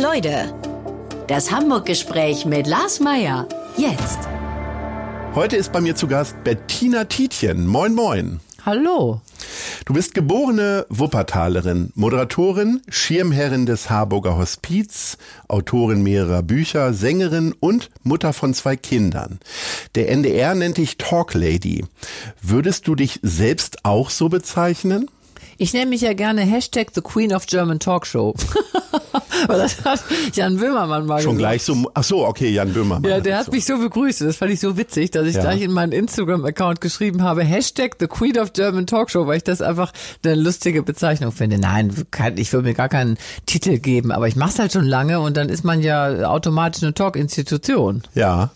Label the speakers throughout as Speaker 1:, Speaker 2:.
Speaker 1: Leute. Das Hamburg-Gespräch mit Lars Meier. Jetzt.
Speaker 2: Heute ist bei mir zu Gast Bettina Tietjen. Moin, moin.
Speaker 3: Hallo.
Speaker 2: Du bist geborene Wuppertalerin, Moderatorin, Schirmherrin des Harburger Hospiz, Autorin mehrerer Bücher, Sängerin und Mutter von zwei Kindern. Der NDR nennt dich Talk Lady. Würdest du dich selbst auch so bezeichnen?
Speaker 3: Ich nenne mich ja gerne Hashtag The Queen of German Talk Show. Weil das hat Jan Böhmermann mal
Speaker 2: Schon
Speaker 3: gesagt.
Speaker 2: gleich so, ach so, okay, Jan Böhmermann.
Speaker 3: Ja, der hat
Speaker 2: so.
Speaker 3: mich so begrüßt. Das fand ich so witzig, dass ich
Speaker 2: Ja.
Speaker 3: gleich in meinen Instagram-Account geschrieben habe, Hashtag The Queen of German Talk Show, weil ich das einfach eine lustige Bezeichnung finde. Nein, kein- ich würde mir gar keinen Titel geben, aber ich mache es halt schon lange und dann ist man ja automatisch eine Talk-Institution.
Speaker 2: Ja.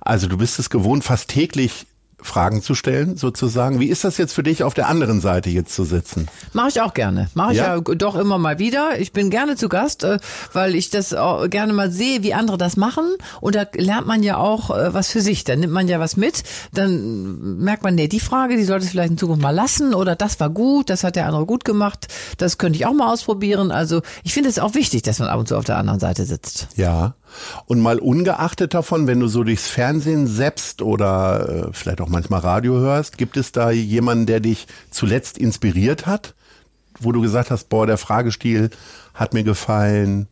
Speaker 2: Also du bist es gewohnt, fast täglich Fragen zu stellen, sozusagen. Wie ist das jetzt für dich, auf der anderen Seite jetzt zu sitzen?
Speaker 3: Mache ich auch gerne. Mache ich
Speaker 2: Ja?
Speaker 3: ja? doch immer mal wieder. Ich bin gerne zu Gast, äh, weil ich das auch gerne mal sehe, wie andere das machen. Und da lernt man ja auch äh, was für sich. Da nimmt man ja was mit. Dann merkt man, nee, die Frage, die sollte ich vielleicht in Zukunft mal lassen. Oder das war gut, das hat der andere gut gemacht. Das könnte ich auch mal ausprobieren. Also ich finde es auch wichtig, dass man ab und zu auf der anderen Seite sitzt.
Speaker 2: Ja. Und mal ungeachtet davon, wenn du so durchs Fernsehen seppst oder äh, vielleicht auch manchmal Radio hörst, gibt es da jemanden, der dich zuletzt inspiriert hat? Wo du gesagt hast, boah, der Fragestil hat mir gefallen.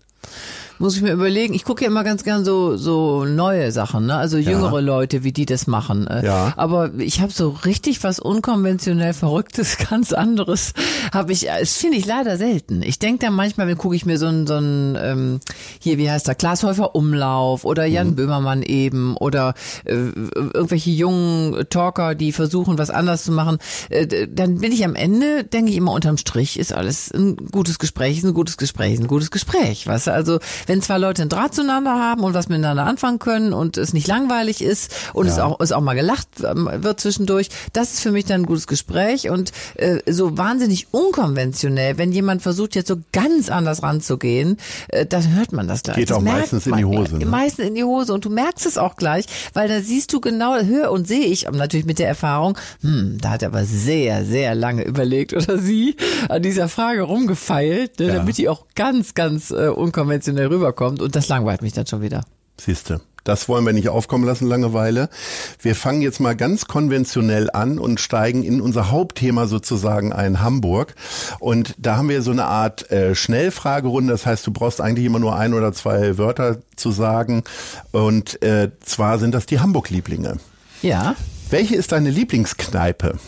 Speaker 3: Muss ich mir überlegen. Ich gucke ja immer ganz gern so so neue Sachen, ne? Also jüngere Leute, wie die das machen. Äh,
Speaker 2: Ja.
Speaker 3: Aber ich habe so richtig was unkonventionell Verrücktes, ganz anderes, habe ich. Das finde ich leider selten. Ich denke dann manchmal, wenn gucke ich mir so ein so ein ähm, hier, wie heißt der, Glashäufer Umlauf oder Jan
Speaker 2: Mhm.
Speaker 3: Böhmermann eben oder äh, irgendwelche jungen Talker, die versuchen, was anders zu machen. Äh, dann bin ich am Ende, denke ich immer unterm Strich, ist alles ein gutes Gespräch, ist ein gutes Gespräch, ist ein gutes Gespräch. Weißt du, also wenn zwei Leute einen Draht zueinander haben und was miteinander anfangen können und es nicht langweilig ist und es auch es auch mal gelacht ähm, wird zwischendurch, das ist für mich dann ein gutes Gespräch und äh, so wahnsinnig unkonventionell, wenn jemand versucht jetzt so ganz anders ranzugehen, äh, dann hört man das gleich.
Speaker 2: Geht
Speaker 3: das
Speaker 2: auch meistens in die Hose, ne?
Speaker 3: Meistens in die Hose und du merkst es auch gleich, weil da siehst du genau, höre und sehe ich natürlich mit der Erfahrung, hm, da hat er aber sehr, sehr lange überlegt oder sie an dieser Frage rumgefeilt, ne,
Speaker 2: Ja.
Speaker 3: damit die auch ganz, ganz äh, unkonventionell rüberkommt und das langweilt mich dann schon wieder.
Speaker 2: Siehste. Das wollen wir nicht aufkommen lassen, Langeweile. Wir fangen jetzt mal ganz konventionell an und steigen in unser Hauptthema sozusagen ein Hamburg. Und da haben wir so eine Art äh, Schnellfragerunde. Das heißt, du brauchst eigentlich immer nur ein oder zwei Wörter zu sagen. Und äh, zwar sind das die Hamburg-Lieblinge.
Speaker 3: Ja.
Speaker 2: Welche ist deine Lieblingskneipe?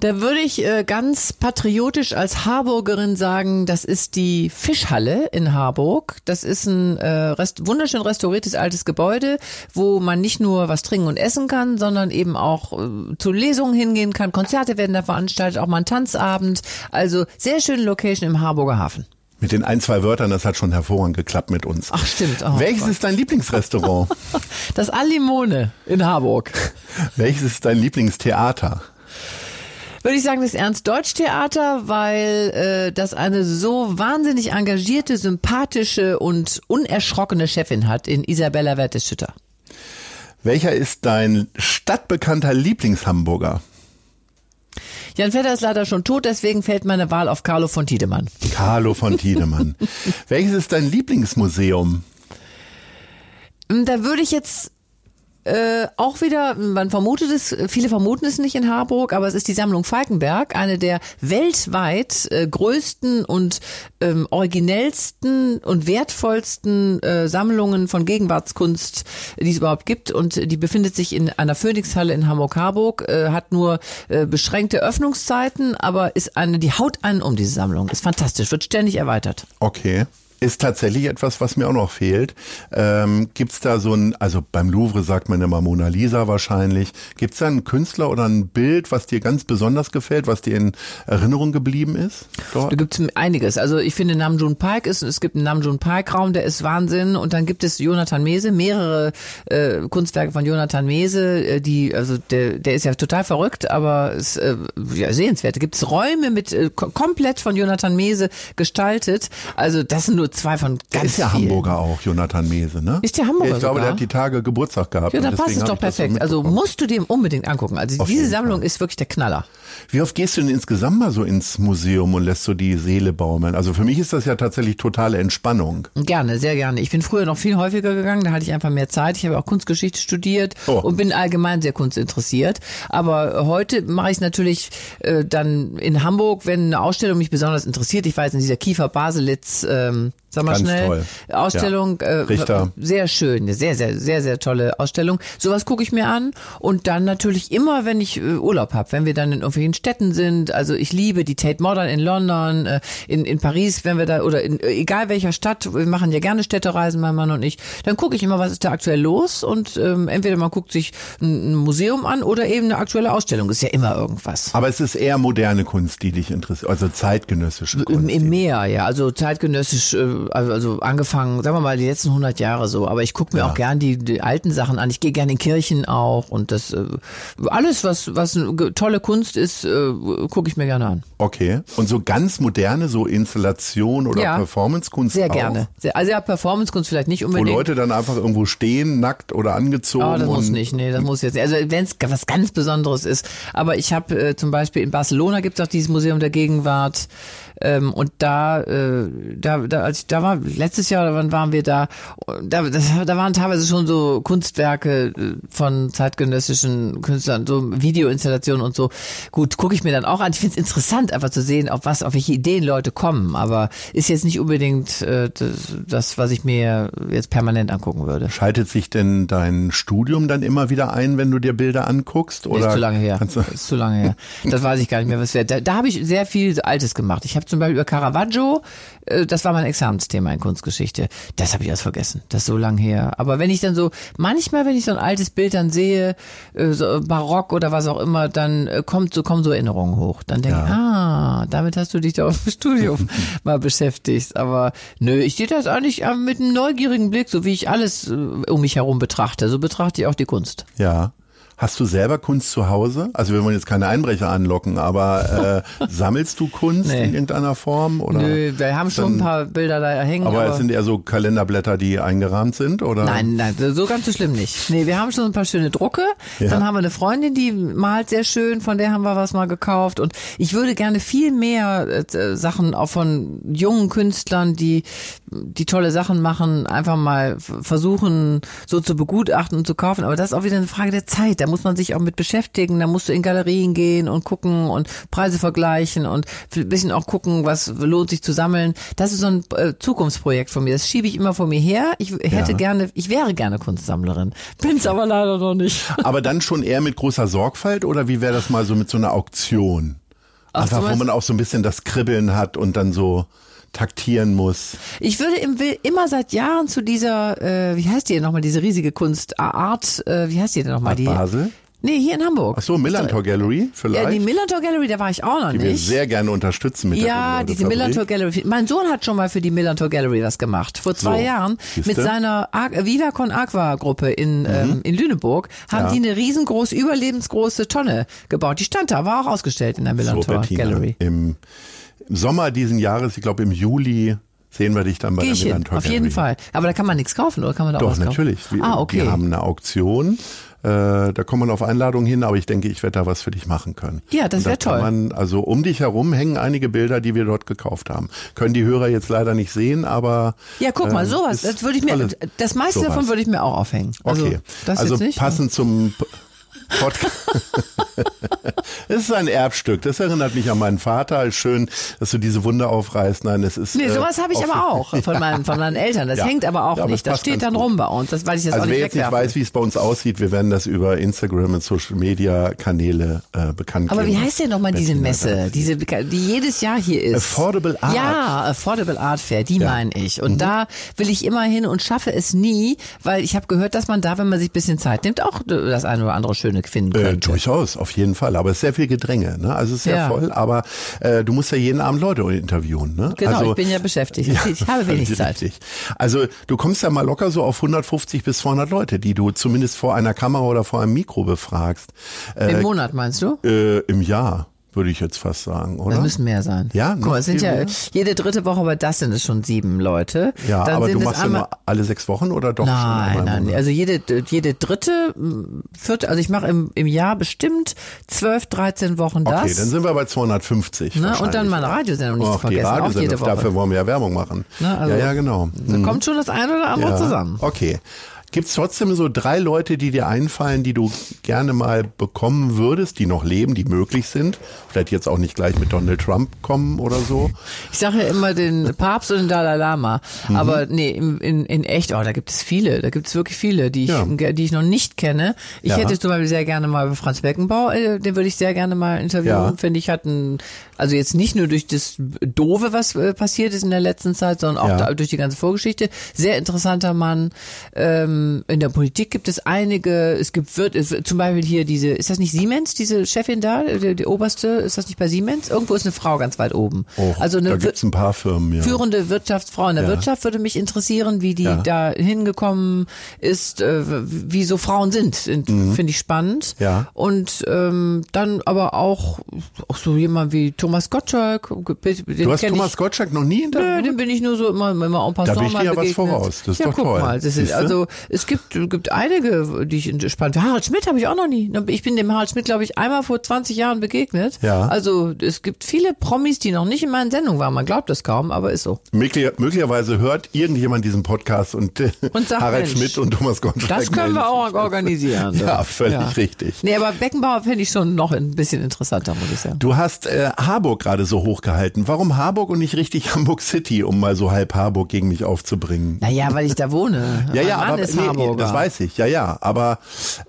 Speaker 3: Da würde ich äh, ganz patriotisch als Harburgerin sagen, das ist die Fischhalle in Harburg. Das ist ein äh, rest wunderschön restauriertes altes Gebäude, wo man nicht nur was trinken und essen kann, sondern eben auch äh, zu Lesungen hingehen kann. Konzerte werden da veranstaltet, auch mal ein Tanzabend. Also sehr schöne Location im Harburger Hafen.
Speaker 2: Mit den ein, zwei Wörtern, das hat schon hervorragend geklappt mit uns.
Speaker 3: Ach, stimmt. Oh,
Speaker 2: Welches
Speaker 3: Gott.
Speaker 2: ist dein Lieblingsrestaurant?
Speaker 3: Das Alimone in Harburg.
Speaker 2: Welches ist dein Lieblingstheater?
Speaker 3: Würde ich sagen, das Ernst-Deutsch-Theater, weil äh, das eine so wahnsinnig engagierte, sympathische und unerschrockene Chefin hat in Isabella Werteschütter.
Speaker 2: Welcher ist dein stadtbekannter Lieblingshamburger?
Speaker 3: Jan Vetter ist leider schon tot, deswegen fällt meine Wahl auf Carlo von Tiedemann.
Speaker 2: Carlo von Tiedemann. Welches ist dein Lieblingsmuseum?
Speaker 3: Hm, Da würde ich jetzt äh, auch wieder, man vermutet es, viele vermuten es nicht in Harburg, aber es ist die Sammlung Falkenberg, eine der weltweit äh, größten und ähm, originellsten und wertvollsten äh, Sammlungen von Gegenwartskunst, die es überhaupt gibt. Und die befindet sich in einer Phoenixhalle in Hamburg-Harburg, äh, hat nur äh, beschränkte Öffnungszeiten, aber ist eine, die haut einen um diese Sammlung. Ist fantastisch, wird ständig erweitert.
Speaker 2: Okay. Ist tatsächlich etwas, was mir auch noch fehlt. Ähm, gibt's da so ein, also beim Louvre sagt man immer Mona Lisa wahrscheinlich. Gibt's da einen Künstler oder ein Bild, was dir ganz besonders gefällt, was dir in Erinnerung geblieben ist? Dort?
Speaker 3: Da gibt's einiges. Also ich finde Namjoon Park ist, es gibt einen Namjoon Park Raum, der ist Wahnsinn. Und dann gibt es Jonathan Mese, mehrere äh, Kunstwerke von Jonathan Mese, äh, die, also der, der ist ja total verrückt, aber ist äh, ja, sehenswert. Da gibt's Räume mit äh, ko- komplett von Jonathan Mese gestaltet. Also das sind nur zwei von
Speaker 2: Der
Speaker 3: ganz
Speaker 2: ist ja
Speaker 3: vielen.
Speaker 2: Hamburger auch, Jonathan Mese, ne?
Speaker 3: Ist der Hamburger
Speaker 2: ich glaube,
Speaker 3: sogar?
Speaker 2: der hat die Tage Geburtstag gehabt.
Speaker 3: Ja, da passt es doch perfekt. Also musst du dem unbedingt angucken. Also
Speaker 2: Auf
Speaker 3: diese Sammlung ist wirklich der Knaller.
Speaker 2: Wie oft gehst du denn insgesamt mal so ins Museum und lässt so die Seele baumeln? Also für mich ist das ja tatsächlich totale Entspannung.
Speaker 3: Gerne, sehr gerne. Ich bin früher noch viel häufiger gegangen, da hatte ich einfach mehr Zeit. Ich habe auch Kunstgeschichte studiert
Speaker 2: Oh.
Speaker 3: und bin allgemein sehr kunstinteressiert. Aber heute mache ich es natürlich äh, dann in Hamburg, wenn eine Ausstellung mich besonders interessiert. Ich war jetzt in dieser Kiefer Baselitz, ähm, sag mal
Speaker 2: Ganz
Speaker 3: schnell,
Speaker 2: toll.
Speaker 3: Ausstellung.
Speaker 2: Ja.
Speaker 3: Äh,
Speaker 2: Richter.
Speaker 3: Sehr schön, eine sehr, sehr, sehr, sehr tolle Ausstellung. Sowas gucke ich mir an und dann natürlich immer, wenn ich äh, Urlaub habe, wenn wir dann in irgendwelchen Städten sind. Also ich liebe die Tate Modern in London, äh, in, in Paris, wenn wir da oder in äh, egal welcher Stadt, wir machen ja gerne Städtereisen, mein Mann und ich. Dann gucke ich immer, was ist da aktuell los und ähm, entweder man guckt sich ein, ein Museum an oder eben eine aktuelle Ausstellung. Ist ja immer irgendwas.
Speaker 2: Aber es ist eher moderne Kunst, die dich interessiert, also zeitgenössische Kunst.
Speaker 3: Im, Im Meer, ja. Also zeitgenössisch, äh, also, also angefangen, sagen wir mal, die letzten 100 Jahre so. Aber ich gucke mir auch gern die, die alten Sachen an. Ich gehe gern in Kirchen auch und das äh, alles, was was tolle Kunst ist, äh, gucke ich mir gerne an.
Speaker 2: Okay. Und so ganz moderne, so Installation oder
Speaker 3: Ja.
Speaker 2: Performancekunst
Speaker 3: Sehr
Speaker 2: auch?
Speaker 3: gerne. Sehr, also ja, Performancekunst vielleicht nicht
Speaker 2: Wo
Speaker 3: unbedingt.
Speaker 2: Leute dann einfach irgendwo stehen, nackt oder angezogen.
Speaker 3: Oh, das muss nicht, nee, das muss jetzt. nicht. Also wenn es was ganz Besonderes ist. Aber ich habe äh, zum Beispiel in Barcelona gibt es auch dieses Museum der Gegenwart. Ähm, und da, äh, da, da, als ich da war, letztes Jahr, oder wann waren wir da? Da, das, da waren teilweise schon so Kunstwerke äh, von zeitgenössischen Künstlern, so Videoinstallationen und so. Gut, gucke ich mir dann auch an. Ich finde es interessant, einfach zu sehen, auf was, auf welche Ideen Leute kommen. Aber ist jetzt nicht unbedingt äh, das, was ich mir jetzt permanent angucken würde.
Speaker 2: Schaltet sich denn dein Studium dann immer wieder ein, wenn du dir Bilder anguckst? Oder
Speaker 3: ist zu lange her. Ist zu lange her. Das weiß ich gar nicht mehr, was wäre. Da, da habe ich sehr viel Altes gemacht. Ich habe zum Beispiel über Caravaggio, das war mein Examensthema in Kunstgeschichte. Das habe ich erst vergessen. Das ist so lange her. Aber wenn ich dann so, manchmal, wenn ich so ein altes Bild dann sehe, äh, so Barock oder was auch immer, dann äh, kommt so, kommen so Erinnerungen hoch. Dann denke ich, ah, damit hast du dich da im Studium mal beschäftigt. Aber nö, ich sehe das eigentlich äh, mit einem neugierigen Blick, so wie ich alles äh, um mich herum betrachte. So betrachte ich auch die Kunst.
Speaker 2: Ja. Hast du selber Kunst zu Hause? Also wir wollen jetzt keine Einbrecher anlocken, aber äh, sammelst du Kunst
Speaker 3: Nee.
Speaker 2: in irgendeiner Form? Oder?
Speaker 3: Nö, wir haben schon ein paar Bilder da hängen.
Speaker 2: Aber,
Speaker 3: Aber,
Speaker 2: es sind eher so Kalenderblätter, die eingerahmt sind, oder?
Speaker 3: nein, nein, so ganz so schlimm nicht. Nee, wir haben schon ein paar schöne Drucke.
Speaker 2: Ja.
Speaker 3: Dann haben wir eine Freundin, die malt sehr schön, von der haben wir was mal gekauft. Und ich würde gerne viel mehr äh, Sachen auch von jungen Künstlern, die, die tolle Sachen machen, einfach mal versuchen, so zu begutachten und zu kaufen. Aber das ist auch wieder eine Frage der Zeit. Da muss man sich auch mit beschäftigen. Da musst du in Galerien gehen und gucken und Preise vergleichen und ein bisschen auch gucken, was lohnt sich zu sammeln. Das ist so ein äh, Zukunftsprojekt von mir. Das schiebe ich immer vor mir her. Ich hätte
Speaker 2: Ja.
Speaker 3: gerne, ich wäre gerne Kunstsammlerin. Bin's aber leider noch nicht.
Speaker 2: Aber dann schon eher mit großer Sorgfalt oder wie wäre das mal so mit so einer Auktion?
Speaker 3: Ach,
Speaker 2: Einfach, wo man auch so ein bisschen das Kribbeln hat und dann so taktieren muss.
Speaker 3: Ich würde im, will immer seit Jahren zu dieser, äh, wie heißt die denn nochmal, diese riesige Kunstart, äh, wie heißt die denn nochmal? Die,
Speaker 2: Basel?
Speaker 3: Nee, hier in Hamburg.
Speaker 2: Ach so, Millantor Gallery
Speaker 3: Ja,
Speaker 2: vielleicht?
Speaker 3: die Millantor Gallery, da war ich auch noch
Speaker 2: die wir
Speaker 3: nicht.
Speaker 2: sehr gerne unterstützen mit der
Speaker 3: Ja,
Speaker 2: Bullaude
Speaker 3: diese. Millantor Gallery. Mein Sohn hat schon mal für die Millantor Gallery was gemacht. Vor zwei
Speaker 2: So,
Speaker 3: Jahren
Speaker 2: siehste?
Speaker 3: mit seiner Viva Con Aqua Gruppe in, ähm, in Lüneburg haben
Speaker 2: Mhm. Ja.
Speaker 3: die eine riesengroße, überlebensgroße Tonne gebaut. Die stand da, war auch ausgestellt in der
Speaker 2: So,
Speaker 3: Millantor
Speaker 2: Bettina,
Speaker 3: Gallery.
Speaker 2: Im Sommer diesen Jahres, ich glaube im Juli, sehen wir dich dann bei
Speaker 3: Gehe
Speaker 2: der Millantor
Speaker 3: auf jeden Fall. Aber da kann man nichts kaufen, oder kann man da auch
Speaker 2: Doch,
Speaker 3: was kaufen?
Speaker 2: natürlich. Wir,
Speaker 3: ah, okay.
Speaker 2: wir haben eine Auktion. Äh, da kommt man auf Einladung hin, aber ich denke, ich werde da was für dich machen können.
Speaker 3: Ja, das
Speaker 2: Und da
Speaker 3: wär
Speaker 2: kann
Speaker 3: toll.
Speaker 2: Man, also um dich herum hängen einige Bilder, die wir dort gekauft haben. Können die Hörer jetzt leider nicht sehen, aber
Speaker 3: ja, guck mal,
Speaker 2: ähm,
Speaker 3: sowas, das würde ich mir, das meiste
Speaker 2: sowas.
Speaker 3: davon würde ich mir auch aufhängen. Also,
Speaker 2: Okay,
Speaker 3: das
Speaker 2: also
Speaker 3: nicht.
Speaker 2: passend zum. es ist ein Erbstück. Das erinnert mich an meinen Vater. Schön, dass du diese Wunde aufreißt. Nein, es ist.
Speaker 3: Nee,
Speaker 2: äh,
Speaker 3: sowas habe ich aber auch von meinen, von meinen Eltern. Das
Speaker 2: Ja.
Speaker 3: hängt aber auch
Speaker 2: Ja, aber
Speaker 3: nicht. Das steht dann
Speaker 2: gut.
Speaker 3: rum bei uns. Das, weil ich das
Speaker 2: Also
Speaker 3: auch
Speaker 2: wer
Speaker 3: nicht
Speaker 2: jetzt nicht weiß, wie es bei uns aussieht, wir werden das über Instagram und Social Media Kanäle äh, bekannt
Speaker 3: Aber
Speaker 2: geben.
Speaker 3: wie heißt denn nochmal diese Messe, diese, die jedes Jahr hier ist?
Speaker 2: Affordable Art.
Speaker 3: Ja, Affordable Art Fair, die
Speaker 2: Ja. Mhm.
Speaker 3: meine ich. Und da will ich immer hin und schaffe es nie, weil ich habe gehört, dass man da, wenn man sich ein bisschen Zeit nimmt, auch das eine oder andere Schöne finden
Speaker 2: Äh,
Speaker 3: könnte.
Speaker 2: durchaus, auf jeden Fall. Aber es ist sehr viel Gedränge. Ne? Also es ist sehr
Speaker 3: Ja.
Speaker 2: voll, aber äh, du musst ja jeden Abend Leute interviewen. Ne?
Speaker 3: Genau,
Speaker 2: also,
Speaker 3: ich bin ja beschäftigt. ich habe wenig Zeit.
Speaker 2: richtig. Also du kommst ja mal locker so auf 150 bis 200 Leute, die du zumindest vor einer Kamera oder vor einem Mikro befragst. Äh,
Speaker 3: Im Monat meinst du?
Speaker 2: äh, Im Jahr. Würde ich jetzt fast sagen, oder?
Speaker 3: Das müssen mehr sein.
Speaker 2: Ja,
Speaker 3: Guck mal, es sind ja jede dritte Woche, aber das sind es schon sieben Leute.
Speaker 2: ja,
Speaker 3: Dann
Speaker 2: aber du machst ja nur alle sechs Wochen oder doch schon
Speaker 3: Nein,
Speaker 2: im
Speaker 3: nein,
Speaker 2: Monat?
Speaker 3: also jede, jede dritte, m, vierte, also ich mache im, im Jahr bestimmt zwölf, dreizehn Wochen das.
Speaker 2: Okay, dann sind wir bei 250.
Speaker 3: Ne, und dann meine
Speaker 2: ja.
Speaker 3: Radiosendung nicht
Speaker 2: Och,
Speaker 3: zu vergessen, auch jede Woche.
Speaker 2: dafür wollen wir ja Werbung machen.
Speaker 3: Ne, also-
Speaker 2: ja, ja, genau.
Speaker 3: da kommt schon das eine oder andere
Speaker 2: Ja,
Speaker 3: zusammen.
Speaker 2: Okay. Gibt's trotzdem so drei Leute, die dir einfallen, die du gerne mal bekommen würdest, die noch leben, die möglich sind? Vielleicht jetzt auch nicht gleich mit Donald Trump kommen oder so.
Speaker 3: Ich sage ja immer den Papst und den Dalai Lama.
Speaker 2: Mhm.
Speaker 3: Aber nee, in, in, in echt, oh, da gibt es viele. Da gibt es wirklich viele, die ich,
Speaker 2: Ja.
Speaker 3: die ich noch nicht kenne. Ich
Speaker 2: Ja.
Speaker 3: hätte zum Beispiel sehr gerne mal Franz Beckenbauer, äh, den würde ich sehr gerne mal interviewen.
Speaker 2: Ja.
Speaker 3: Finde ich, hat ein, also jetzt nicht nur durch das Doofe, was äh, passiert ist in der letzten Zeit, sondern auch
Speaker 2: Ja.
Speaker 3: da, durch die ganze Vorgeschichte. Sehr interessanter Mann. Ähm, in der Politik gibt es einige, es gibt, wird, es, zum Beispiel hier diese, ist das nicht Siemens, diese Chefin da, die, die oberste, ist das nicht bei Siemens? Irgendwo ist eine Frau ganz weit oben.
Speaker 2: Oh,
Speaker 3: also
Speaker 2: da
Speaker 3: eine
Speaker 2: gibt's ein paar Firmen, ja.
Speaker 3: führende Wirtschaftsfrau in der
Speaker 2: Ja.
Speaker 3: Wirtschaft würde mich interessieren, wie die
Speaker 2: Ja.
Speaker 3: da hingekommen ist, äh, wie so Frauen sind, finde ich spannend.
Speaker 2: Mhm. Ja.
Speaker 3: Und ähm, dann aber auch, auch so jemand wie Thomas Gottschalk. Den
Speaker 2: Du hast Thomas
Speaker 3: ich,
Speaker 2: Gottschalk noch nie
Speaker 3: Nö,
Speaker 2: interviewt?
Speaker 3: den bin ich nur so immer, immer en passant
Speaker 2: Da bin ich dir ja was voraus. Das ist
Speaker 3: ja,
Speaker 2: doch
Speaker 3: guck
Speaker 2: toll.
Speaker 3: mal. Ist, also es gibt, gibt einige, die ich spannend Harald Schmidt habe ich auch noch nie. Ich bin dem Harald Schmidt, glaube ich, einmal vor 20 Jahren begegnet.
Speaker 2: Ja.
Speaker 3: Also es gibt viele Promis, die noch nicht in meinen Sendungen waren. Man glaubt das kaum, aber ist so.
Speaker 2: Möglich, möglicherweise hört irgendjemand diesen Podcast und, äh,
Speaker 3: Und sagt,
Speaker 2: Harald
Speaker 3: Mensch,
Speaker 2: Schmidt und Thomas Gottschalk.
Speaker 3: Das können wir auch organisieren.
Speaker 2: Ja, völlig richtig.
Speaker 3: Nee, aber Beckenbauer fände ich schon noch ein bisschen interessanter, muss ich sagen.
Speaker 2: Du hast äh, Harburg gerade so hochgehalten. Warum Harburg und nicht richtig Hamburg City, um mal so halb Harburg gegen mich aufzubringen?
Speaker 3: Naja, weil ich da wohne.
Speaker 2: Ja, ja,
Speaker 3: Mann
Speaker 2: aber
Speaker 3: ist
Speaker 2: nee, das weiß ich, ja, ja. Aber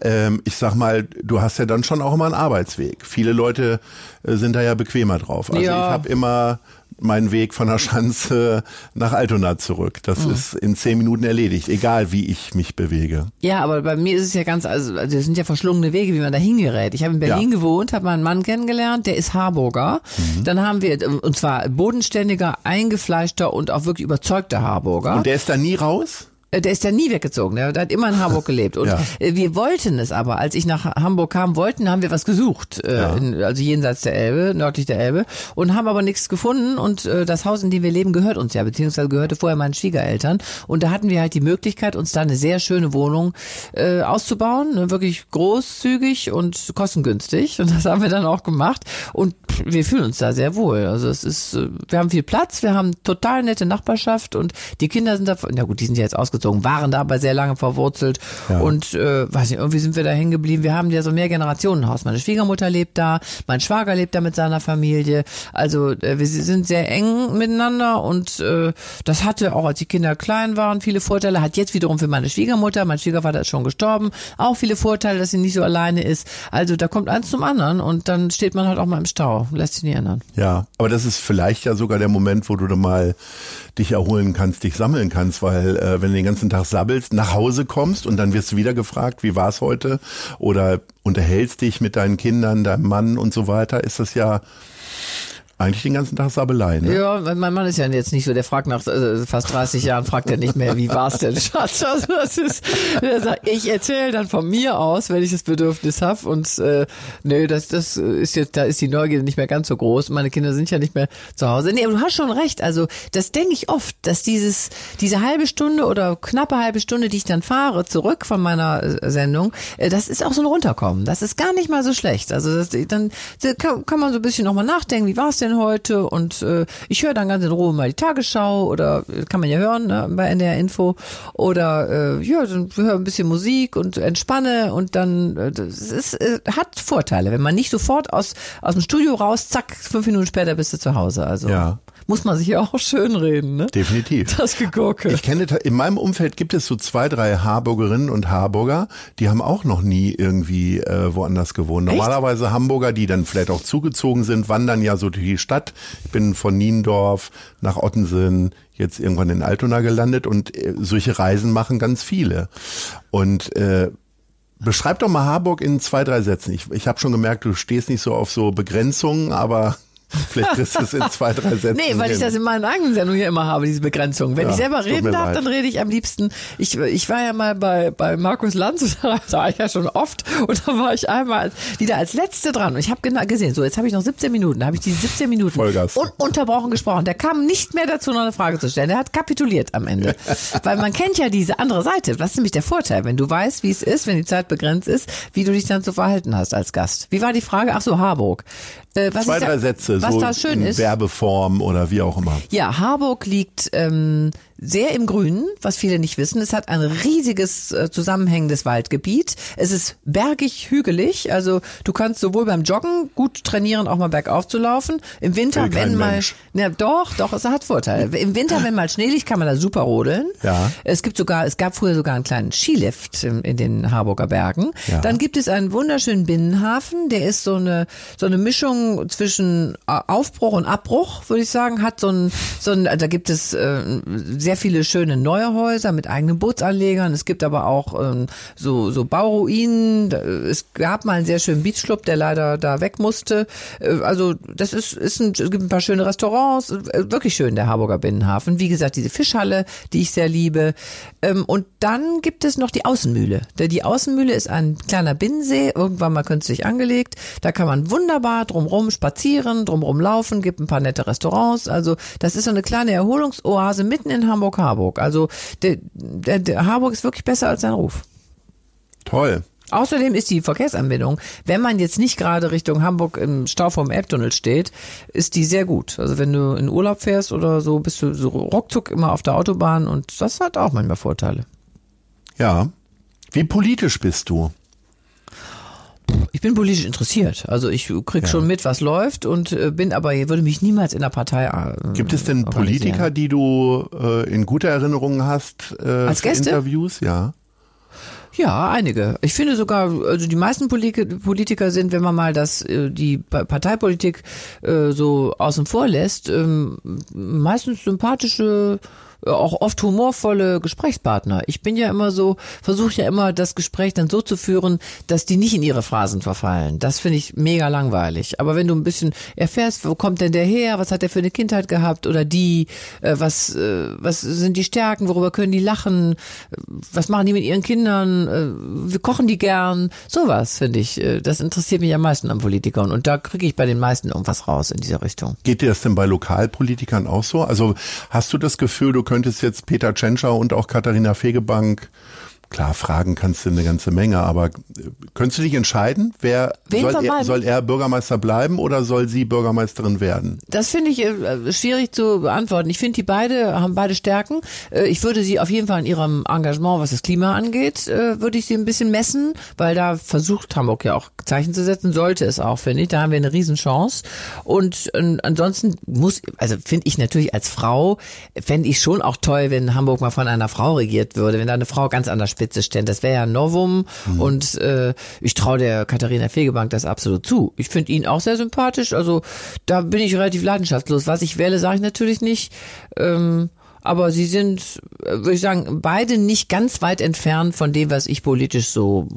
Speaker 2: ähm, ich sag mal, du hast ja dann schon auch immer einen Arbeitsweg. Viele Leute äh, sind da ja bequemer drauf. Also
Speaker 3: Ja.
Speaker 2: ich habe immer meinen Weg von der Schanze nach Altona zurück. Das
Speaker 3: Mhm.
Speaker 2: ist in zehn Minuten erledigt, egal wie ich mich bewege.
Speaker 3: Ja, aber bei mir ist es ja ganz, also also das sind ja verschlungene Wege, wie man da hingerät. Ich habe in Berlin
Speaker 2: Ja.
Speaker 3: gewohnt, habe meinen Mann kennengelernt, der ist Harburger.
Speaker 2: Mhm.
Speaker 3: Dann haben wir, und zwar bodenständiger, eingefleischter und auch wirklich überzeugter Harburger.
Speaker 2: Und der ist da nie raus?
Speaker 3: Äh, Der ist ja nie weggezogen, der hat immer in Hamburg gelebt. Und
Speaker 2: Ja.
Speaker 3: äh, wir wollten es aber, als ich nach Hamburg kam, wollten, haben wir was gesucht, äh,
Speaker 2: Ja.
Speaker 3: also jenseits der Elbe, nördlich der Elbe, und haben aber nichts gefunden. Und das Haus, in dem wir leben, gehört uns ja, beziehungsweise gehörte vorher meinen Schwiegereltern. Und da hatten wir halt die Möglichkeit, uns da eine sehr schöne Wohnung äh, auszubauen, ne, wirklich großzügig und kostengünstig. Und das haben wir dann auch gemacht. Und wir fühlen uns da sehr wohl. Also es ist, wir haben viel Platz, wir haben total nette Nachbarschaft und die Kinder sind da, na gut, die sind ja jetzt ausgezogen, waren da aber sehr lange verwurzelt
Speaker 2: Ja.
Speaker 3: und äh, weiß nicht, irgendwie sind wir da hängen geblieben. Wir haben ja so mehr Generationenhaus. Meine Schwiegermutter lebt da, mein Schwager lebt da mit seiner Familie. Also äh, wir sind sehr eng miteinander und äh, das hatte auch, als die Kinder klein waren, viele Vorteile. Hat jetzt wiederum für meine Schwiegermutter, mein Schwiegervater ist schon gestorben, auch viele Vorteile, dass sie nicht so alleine ist. Also da kommt eins zum anderen und dann steht man halt auch mal im Stau. Lässt sich nicht ändern.
Speaker 2: Ja, aber das ist vielleicht ja sogar der Moment, wo du dann mal dich erholen kannst, dich sammeln kannst, weil äh, wenn du den ganzen Tag sabbelst, nach Hause kommst und dann wirst du wieder gefragt, wie war's heute? Oder unterhältst dich mit deinen Kindern, deinem Mann und so weiter, ist das ja eigentlich den ganzen Tag Sabbelei. Ne?
Speaker 3: Ja, mein Mann ist ja jetzt nicht so, der fragt nach äh, fast 30 Jahren, fragt er nicht mehr, wie war's denn, Schatz? Also das ist, der sagt, ich erzähle dann von mir aus, wenn ich das Bedürfnis habe und äh, nö, das, das ist jetzt, da ist die Neugierde nicht mehr ganz so groß. Meine Kinder sind ja nicht mehr zu Hause. Nee, aber du hast schon recht, also das denke ich oft, dass dieses, diese halbe Stunde oder knappe halbe Stunde, die ich dann fahre, zurück von meiner äh, Sendung, äh, das ist auch so ein Runterkommen. Das ist gar nicht mal so schlecht. Also das, dann da kann, kann man so ein bisschen nochmal nachdenken, wie war es denn heute? Und äh, ich höre dann ganz in Ruhe mal die Tagesschau oder äh, kann man ja hören ne, bei NDR Info oder äh, ja, dann höre ein bisschen Musik und entspanne und dann äh, das ist, äh, hat Vorteile, wenn man nicht sofort aus aus dem Studio raus, zack, fünf Minuten später bist du zu Hause. Also
Speaker 2: Ja.
Speaker 3: Muss man sich ja auch schön reden, ne?
Speaker 2: Definitiv.
Speaker 3: Das Gegurke.
Speaker 2: Ich kenne, in meinem Umfeld gibt es so zwei, drei Harburgerinnen und Harburger, die haben auch noch nie irgendwie äh, woanders gewohnt.
Speaker 3: Echt?
Speaker 2: Normalerweise Hamburger, die dann vielleicht auch zugezogen sind, wandern ja so durch die Stadt. Ich bin von Niendorf nach Ottensen, jetzt irgendwann in Altona gelandet und äh, solche Reisen machen ganz viele. Und äh, Beschreib doch mal Harburg in zwei, drei Sätzen. Ich, ich habe schon gemerkt, du stehst nicht so auf so Begrenzungen, aber Vielleicht kriegst du es in zwei, drei Sätzen.
Speaker 3: Nee, weil ich
Speaker 2: hin.
Speaker 3: das in meinen eigenen Sendungen ja immer habe, diese Begrenzung. Wenn
Speaker 2: Ja,
Speaker 3: ich selber reden darf,
Speaker 2: leid.
Speaker 3: dann rede ich am liebsten. Ich, ich war ja mal bei, bei Markus Lanz, da war ich ja schon oft, und da war ich einmal wieder als Letzte dran. Und ich habe genau gesehen, so, jetzt habe ich noch 17 Minuten, da habe ich die 17 Minuten
Speaker 2: Vollgas.
Speaker 3: ununterbrochen gesprochen. Der kam nicht mehr dazu, noch eine Frage zu stellen. Der hat kapituliert am Ende. weil man kennt ja diese andere Seite. Das ist nämlich der Vorteil, wenn du weißt, wie es ist, wenn die Zeit begrenzt ist, wie du dich dann zu verhalten hast als Gast. Wie war die Frage? Ach so, Harburg. Äh,
Speaker 2: Zwei,
Speaker 3: ist da,
Speaker 2: drei Sätze,
Speaker 3: was
Speaker 2: so
Speaker 3: da schön
Speaker 2: in
Speaker 3: ist.
Speaker 2: Werbeform oder wie auch immer.
Speaker 3: Ja, Harburg liegt ähm, sehr im Grünen, was viele nicht wissen. Es hat ein riesiges äh, zusammenhängendes Waldgebiet. Es ist bergig, hügelig. Also du kannst sowohl beim Joggen gut trainieren, auch mal bergauf zu laufen. Im Winter, wenn mal,
Speaker 2: Mensch.
Speaker 3: na doch, doch, es hat Vorteile. Im Winter, wenn mal Schnee liegt, kann man da super rodeln.
Speaker 2: Ja.
Speaker 3: Es gibt sogar, es gab früher sogar einen kleinen Skilift in, in den Harburger Bergen.
Speaker 2: Ja.
Speaker 3: Dann gibt es einen wunderschönen Binnenhafen, der ist so eine so eine Mischung zwischen äh, Aufbruch und Abbruch, würde ich sagen, hat so ein so ein da gibt es äh, sehr viele schöne neue Häuser mit eigenen Bootsanlegern. Es gibt aber auch ähm, so so Bauruinen. Da- Es gab mal einen sehr schönen Beachclub, der leider da weg musste. Äh, Also das ist ist ein, es gibt ein paar schöne Restaurants, äh, wirklich schön der Harburger Binnenhafen. Wie gesagt, diese Fischhalle, die ich sehr liebe. Ähm, Und dann gibt es noch die Außenmühle. Die Außenmühle ist ein kleiner Binnensee, irgendwann mal künstlich angelegt. Da kann man wunderbar drumrum spazieren, drumrum laufen, gibt ein paar nette Restaurants. Also das ist so eine kleine Erholungsoase mitten in Hamburg-Harburg. Also der, der, der Harburg ist wirklich besser als sein Ruf.
Speaker 2: Toll.
Speaker 3: Außerdem ist die Verkehrsanbindung, wenn man jetzt nicht gerade Richtung Hamburg im Stau vom Elbtunnel steht, ist die sehr gut. Also wenn du in Urlaub fährst oder so, bist du so ruckzuck immer auf der Autobahn und das hat auch manchmal Vorteile.
Speaker 2: Ja. Wie politisch bist du?
Speaker 3: Ich bin politisch interessiert. Also ich krieg schon mit, was läuft und äh, bin aber, würde mich niemals in der Partei. Äh,
Speaker 2: Gibt es denn. Politiker, die du äh, in guter Erinnerung hast äh,
Speaker 3: Als Gäste?
Speaker 2: Interviews? Ja.
Speaker 3: Ja, einige. Ich finde sogar, also die meisten Polit- Politiker sind, wenn man mal das, äh, die Pa- Parteipolitik äh, so außen vor lässt, ähm, meistens sympathische, auch oft humorvolle Gesprächspartner. Ich bin ja immer so, versuche ja immer das Gespräch dann so zu führen, dass die nicht in ihre Phrasen verfallen. Das finde ich mega langweilig. Aber wenn du ein bisschen erfährst, wo kommt denn der her, was hat der für eine Kindheit gehabt oder die, äh, was, äh, was sind die Stärken, worüber können die lachen, was machen die mit ihren Kindern, äh, wie kochen die gern, sowas finde ich. Das interessiert mich am meisten an Politikern und da kriege ich bei den meisten irgendwas raus in dieser Richtung.
Speaker 2: Geht dir das denn bei Lokalpolitikern auch so? Also hast du das Gefühl, du könntest jetzt Peter Tschentscher und auch Katharina Fegebank, klar, fragen kannst du eine ganze Menge, aber äh, könntest du dich entscheiden, wer soll er, soll er Bürgermeister bleiben oder soll sie Bürgermeisterin werden?
Speaker 3: Das finde ich äh, schwierig zu beantworten. Ich finde, die beide haben beide Stärken. Äh, ich würde sie auf jeden Fall in ihrem Engagement, was das Klima angeht, äh, würde ich sie ein bisschen messen, weil da versucht Hamburg ja auch Zeichen zu setzen, sollte es auch, finde ich. Da haben wir eine Riesenchance. Und äh, ansonsten muss, also finde ich natürlich als Frau, fände ich schon auch toll, wenn Hamburg mal von einer Frau regiert würde, wenn da eine Frau ganz an der Spitze stände. Das wäre ja ein Novum und äh, ich traue der Katharina Fegebank das absolut zu. Ich finde ihn auch sehr sympathisch, also da bin ich relativ leidenschaftslos. Was ich wähle, sage ich natürlich nicht. Ähm, aber sie sind, äh, würde ich sagen, beide nicht ganz weit entfernt von dem, was ich politisch so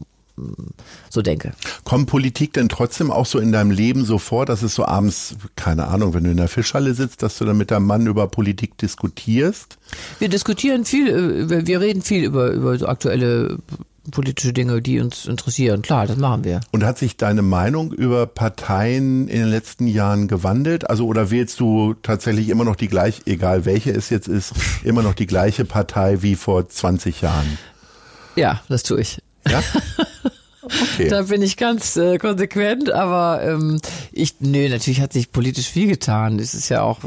Speaker 3: so denke.
Speaker 2: Kommt Politik denn trotzdem auch so in deinem Leben so vor, dass es so abends, keine Ahnung, wenn du in der Fischhalle sitzt, dass du dann mit deinem Mann über Politik diskutierst?
Speaker 3: Wir diskutieren viel, äh, wir- wir reden viel über, über so aktuelle politische Dinge, die uns interessieren. Klar, das machen wir.
Speaker 2: Und hat sich deine Meinung über Parteien in den letzten Jahren gewandelt? Also oder wählst du tatsächlich immer noch die gleiche, egal welche es jetzt ist, immer noch die gleiche Partei wie vor 20 Jahren?
Speaker 3: Ja, das tue ich.
Speaker 2: Ja? Okay.
Speaker 3: Da bin ich ganz äh, konsequent, aber ähm, ich, nö, natürlich hat sich politisch viel getan. Es ist ja auch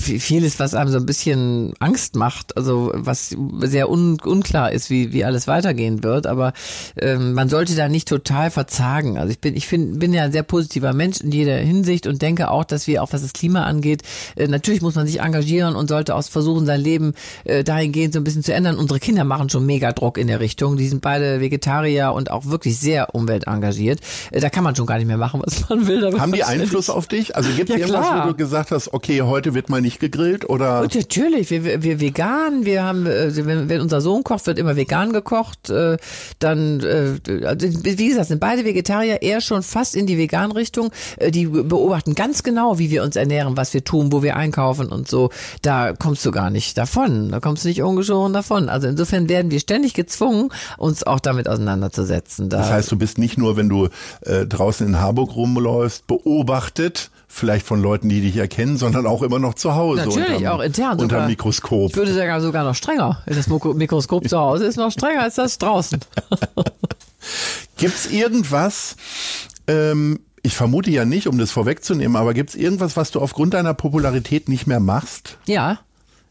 Speaker 3: vi- vieles, was einem so ein bisschen Angst macht, also was sehr un, unklar ist, wie, wie alles weitergehen wird. Aber ähm, man sollte da nicht total verzagen. Also ich bin, ich find, bin ja ein sehr positiver Mensch in jeder Hinsicht und denke auch, dass wir auch was das Klima angeht, äh, natürlich muss man sich engagieren und sollte auch versuchen, sein Leben äh, dahingehend so ein bisschen zu ändern. Unsere Kinder machen schon mega Druck in der Richtung. Die sind beide Vegetarier und auch wirklich sehr umweltengagiert. Äh, Da kann man schon gar nicht mehr machen, was man will.
Speaker 2: Haben die Einfluss auf dich? Also gibt es
Speaker 3: Ja,
Speaker 2: irgendwas,
Speaker 3: klar.
Speaker 2: wo du gesagt hast, okay, heute wird mal nicht gegrillt oder?
Speaker 3: Und natürlich, wir, wir- wir vegan, wir haben, äh, wenn, wenn unser Sohn kocht, wird immer vegan gekocht. Äh, dann, also, wie gesagt, sind beide Vegetarier, eher schon fast in die Vegan-Richtung. Äh, die beobachten ganz genau, wie wir uns ernähren, was wir tun, wo wir einkaufen und so. Da kommst du gar nicht davon. Da kommst du nicht ungeschoren davon. Also insofern werden wir ständig gezwungen, uns auch damit auseinanderzusetzen. Da,
Speaker 2: Das heißt, du bist nicht nur, wenn du äh, draußen in Harburg rumläufst, beobachtet, vielleicht von Leuten, die dich erkennen, sondern auch immer noch zu Hause.
Speaker 3: Natürlich,
Speaker 2: unterm,
Speaker 3: auch intern
Speaker 2: Unter Mikroskop.
Speaker 3: Ich würde sagen, sogar noch strenger. Das Mikroskop zu Hause ist noch strenger als das draußen.
Speaker 2: Gibt's irgendwas, ähm, ich vermute ja nicht, um das vorwegzunehmen, aber gibt's irgendwas, was du aufgrund deiner Popularität nicht mehr machst?
Speaker 3: Ja,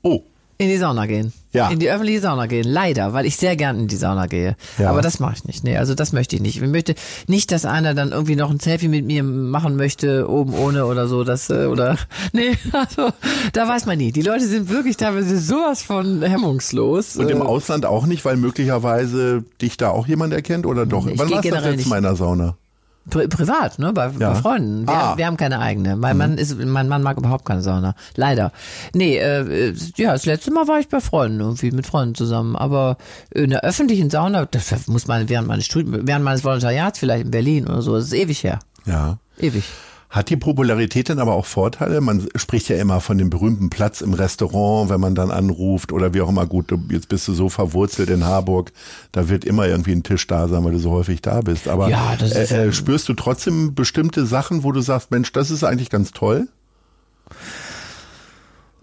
Speaker 2: Oh,
Speaker 3: In die Sauna gehen.
Speaker 2: Ja.
Speaker 3: In die öffentliche Sauna gehen. Leider, weil ich sehr gern in die Sauna gehe.
Speaker 2: Ja.
Speaker 3: Aber das mache ich nicht. Nee, also das möchte ich nicht. Ich möchte nicht, dass einer dann irgendwie noch ein Selfie mit mir machen möchte, oben ohne oder so. Das, äh, oder, nee, also, da weiß man nie. Die Leute sind wirklich teilweise sowas von hemmungslos.
Speaker 2: und im
Speaker 3: Äh,
Speaker 2: Ausland auch nicht, weil möglicherweise dich da auch jemand erkennt oder doch?
Speaker 3: Ich
Speaker 2: Wann warst du das letzte Mal in der Sauna?
Speaker 3: Pri privat, ne, bei,
Speaker 2: Ja.
Speaker 3: bei Freunden. Wir,
Speaker 2: Ah.
Speaker 3: wir haben keine eigene. Mein Mann ist, mein Mann mag überhaupt keine Sauna. Leider. Nee, äh, ja, das letzte Mal war ich bei Freunden irgendwie mit Freunden zusammen. Aber in der öffentlichen Sauna, das muss man während meines Studiums, während meines Volontariats vielleicht in Berlin oder so, das ist ewig her.
Speaker 2: Ja.
Speaker 3: Ewig.
Speaker 2: Hat die Popularität denn aber auch Vorteile? Man spricht ja immer von dem berühmten Platz im Restaurant, wenn man dann anruft oder wie auch immer. Gut, du, jetzt bist du so verwurzelt in Harburg, da wird immer irgendwie ein Tisch da sein, weil du so häufig da bist. Aber
Speaker 3: Ja,
Speaker 2: äh, äh, spürst du trotzdem bestimmte Sachen, wo du sagst, Mensch, das ist eigentlich ganz toll?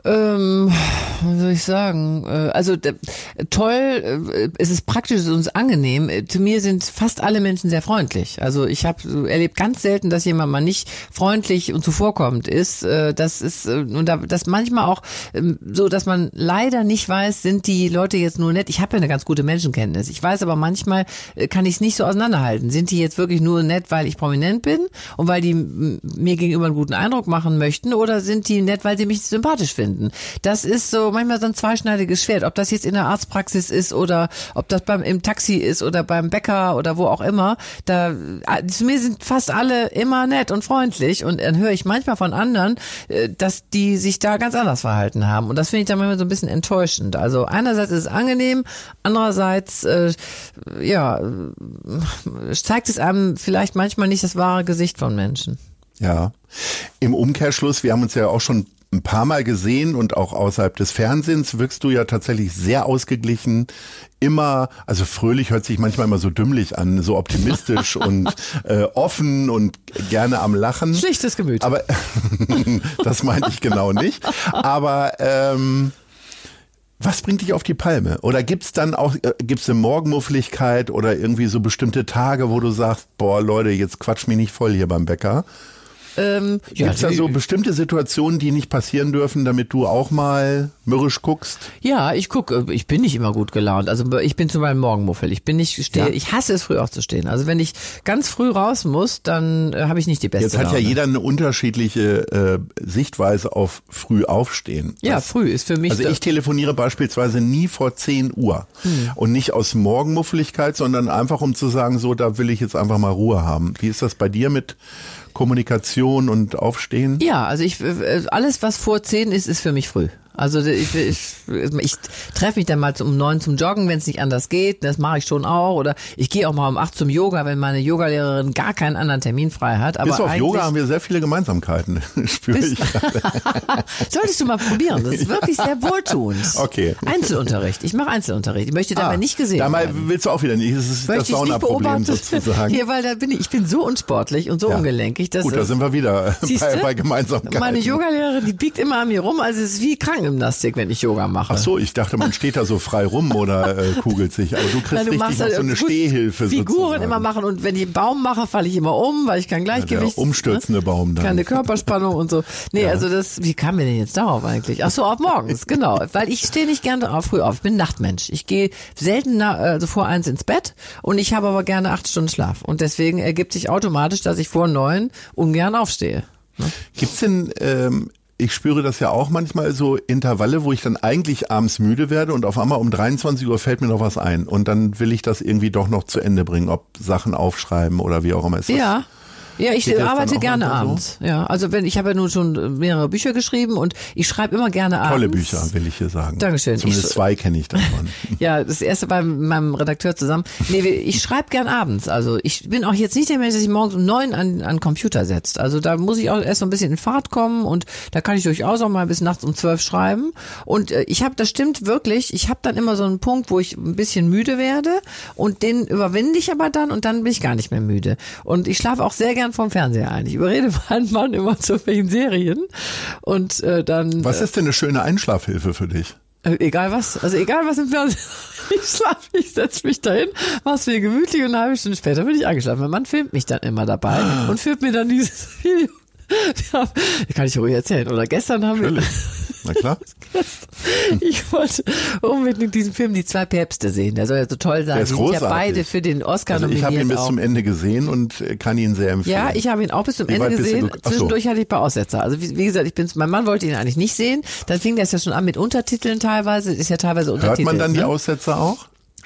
Speaker 3: Ähm, was soll ich sagen? Äh, Also toll, äh, es ist praktisch, es ist uns angenehm. Äh, Zu mir sind fast alle Menschen sehr freundlich. Also ich habe erlebt ganz selten, dass jemand mal nicht freundlich und zuvorkommend ist. Das ist und da- das manchmal auch ähm, so, dass man leider nicht weiß, sind die Leute jetzt nur nett. Ich habe ja eine ganz gute Menschenkenntnis. Ich weiß aber manchmal kann ich es nicht so auseinanderhalten. Sind die jetzt wirklich nur nett, weil ich prominent bin und weil die mir gegenüber einen guten Eindruck machen möchten oder sind die nett, weil sie mich sympathisch finden? Das ist so manchmal so ein zweischneidiges Schwert. Ob das jetzt in der Arztpraxis ist oder ob das beim im Taxi ist oder beim Bäcker oder wo auch immer. Da äh, zu mir sind fast alle immer nett und freundlich und dann höre ich manchmal von anderen, äh, dass die sich da ganz anders verhalten haben und das finde ich dann manchmal so ein bisschen enttäuschend. Also einerseits ist es angenehm, andererseits äh, ja äh, zeigt es einem vielleicht manchmal nicht das wahre Gesicht von Menschen.
Speaker 2: Ja. Im Umkehrschluss, wir haben uns ja auch schon ein paar Mal gesehen und auch außerhalb des Fernsehens wirkst du ja tatsächlich sehr ausgeglichen, immer, also fröhlich hört sich manchmal immer so dümmlich an, so optimistisch und äh, offen und gerne am Lachen.
Speaker 3: Schlichtes Gemüt.
Speaker 2: Aber das meinte ich genau nicht. Aber ähm, was bringt dich auf die Palme? Oder gibt's dann auch, äh, gibt's eine Morgenmuffligkeit oder irgendwie so bestimmte Tage, wo du sagst, boah Leute, jetzt quatsch mich nicht voll hier beim Bäcker?
Speaker 3: Ähm,
Speaker 2: Gibt's da so bestimmte Situationen, die nicht passieren dürfen, damit du auch mal mürrisch guckst?
Speaker 3: Ja, ich gucke, ich bin nicht immer gut gelaunt. Also ich bin zum Beispiel Morgenmuffel. Ich bin nicht stehe,
Speaker 2: Ja.
Speaker 3: ich hasse es früh aufzustehen. Also wenn ich ganz früh raus muss, dann äh, habe ich nicht die beste
Speaker 2: Jetzt hat ja
Speaker 3: Laune.
Speaker 2: jeder eine unterschiedliche äh, Sichtweise auf früh aufstehen.
Speaker 3: Ja,
Speaker 2: Das-
Speaker 3: früh ist für mich
Speaker 2: Also ich telefoniere beispielsweise nie vor 10 Uhr.
Speaker 3: Hm.
Speaker 2: Und nicht aus Morgenmuffeligkeit, sondern einfach um zu sagen, so, da will ich jetzt einfach mal Ruhe haben. Wie ist das bei dir mit Kommunikation und Aufstehen?
Speaker 3: Ja, also ich äh, alles was vor zehn ist, ist für mich früh. Also ich, ich, ich treffe mich dann mal um neun zum Joggen, wenn es nicht anders geht. Das mache ich schon auch. Oder ich gehe auch mal um acht zum Yoga, wenn meine Yogalehrerin gar keinen anderen Termin frei hat. Aber
Speaker 2: Bis auf Yoga haben wir sehr viele Gemeinsamkeiten, spüre ich. gerade.
Speaker 3: Solltest du mal probieren. Das ist wirklich sehr wohltuend.
Speaker 2: Okay.
Speaker 3: Einzelunterricht. Ich mache Einzelunterricht. Ich möchte dabei
Speaker 2: Ah,
Speaker 3: nicht gesehen werden.
Speaker 2: willst du auch wieder nicht. Das ist das
Speaker 3: Möchte ich nicht
Speaker 2: Saunaproblem
Speaker 3: beobachten.
Speaker 2: sozusagen.
Speaker 3: Hier, weil da bin ich, ich bin so unsportlich und so
Speaker 2: Ja.
Speaker 3: ungelenkig. Dass
Speaker 2: Gut, da sind wir wieder bei, bei Gemeinsamkeiten.
Speaker 3: Meine Yogalehrerin, die biegt immer an mir rum, also es ist wie Krankengymnastik, wenn ich Yoga mache.
Speaker 2: Ach so, ich dachte, man steht da so frei rum oder äh, kugelt sich. Aber du kriegst
Speaker 3: Nein, du
Speaker 2: richtig
Speaker 3: halt
Speaker 2: so eine Stehhilfe
Speaker 3: Figuren
Speaker 2: sozusagen.
Speaker 3: immer machen und wenn ich einen Baum mache, falle ich immer um, weil ich kein Gleichgewicht.
Speaker 2: der umstürzende Baum dann.
Speaker 3: Keine Körperspannung und so. Nee, also das, wie kam mir denn jetzt darauf eigentlich? Ach so, auf morgens, genau. Weil ich stehe nicht gerne auf, früh auf. Ich bin Nachtmensch. Ich gehe selten na, also vor eins ins Bett und ich habe aber gerne acht Stunden Schlaf. Und deswegen ergibt sich automatisch, dass ich vor neun ungern aufstehe.
Speaker 2: Gibt's denn, ähm, ich spüre das ja auch manchmal so Intervalle, wo ich dann eigentlich abends müde werde und auf einmal um 23 Uhr fällt mir noch was ein und dann will ich das irgendwie doch noch zu Ende bringen, ob Sachen aufschreiben oder wie auch immer. Ist das,
Speaker 3: Ja. Ich
Speaker 2: Geht
Speaker 3: arbeite gerne
Speaker 2: manchmal so?
Speaker 3: abends. Ja, also wenn ich habe ja nun schon mehrere Bücher geschrieben und ich schreibe immer gerne abends.
Speaker 2: Tolle Bücher, will ich hier sagen.
Speaker 3: Dankeschön.
Speaker 2: Zumindest
Speaker 3: Ich-
Speaker 2: zwei kenne ich davon.
Speaker 3: Ja, das erste war mit meinem Redakteur zusammen. Nee, ich schreibe gern abends. Also ich bin auch jetzt nicht der Mensch, der sich morgens um neun an, an Computer setzt. Also da muss ich auch erst so ein bisschen in Fahrt kommen und da kann ich durchaus auch mal bis nachts um zwölf schreiben. Und äh, ich habe, das stimmt wirklich, ich habe dann immer so einen Punkt, wo ich ein bisschen müde werde und den überwinde ich aber dann und dann bin ich gar nicht mehr müde. Und ich schlafe auch sehr gern vorm Fernseher ein. Ich überrede meinen Mann immer zu welchen Serien und äh, dann...
Speaker 2: Was ist denn eine schöne Einschlafhilfe für dich?
Speaker 3: Äh, Egal was, also egal was im Fernsehen. Ich schlafe, ich setze mich dahin, mach's mir gemütlich und eine halbe Stunde später bin ich eingeschlafen. Mein Mann filmt mich dann immer dabei und filmt mir dann dieses Video. Ja, kann ich ruhig erzählen. Oder gestern haben
Speaker 2: Natürlich. Na klar.
Speaker 3: wir, ich wollte unbedingt diesen Film Die zwei Päpste sehen. Der soll ja so toll sein.
Speaker 2: Der ist
Speaker 3: Die sind ja
Speaker 2: großartig.
Speaker 3: beide für den Oscar
Speaker 2: Also ich
Speaker 3: nominiert.
Speaker 2: habe ihn bis
Speaker 3: auch.
Speaker 2: zum Ende gesehen und äh, kann ihn sehr empfehlen.
Speaker 3: Ja, ich habe ihn auch bis zum
Speaker 2: Wie
Speaker 3: Ende gesehen.
Speaker 2: so.
Speaker 3: Zwischendurch hatte ich ein paar Aussetzer. Also wie, wie gesagt, ich bin, mein Mann wollte ihn eigentlich nicht sehen. Dann fing das ja schon an mit Untertiteln teilweise. Ist ja teilweise
Speaker 2: Hört
Speaker 3: Untertitel.
Speaker 2: man dann die
Speaker 3: ne?
Speaker 2: Aussätze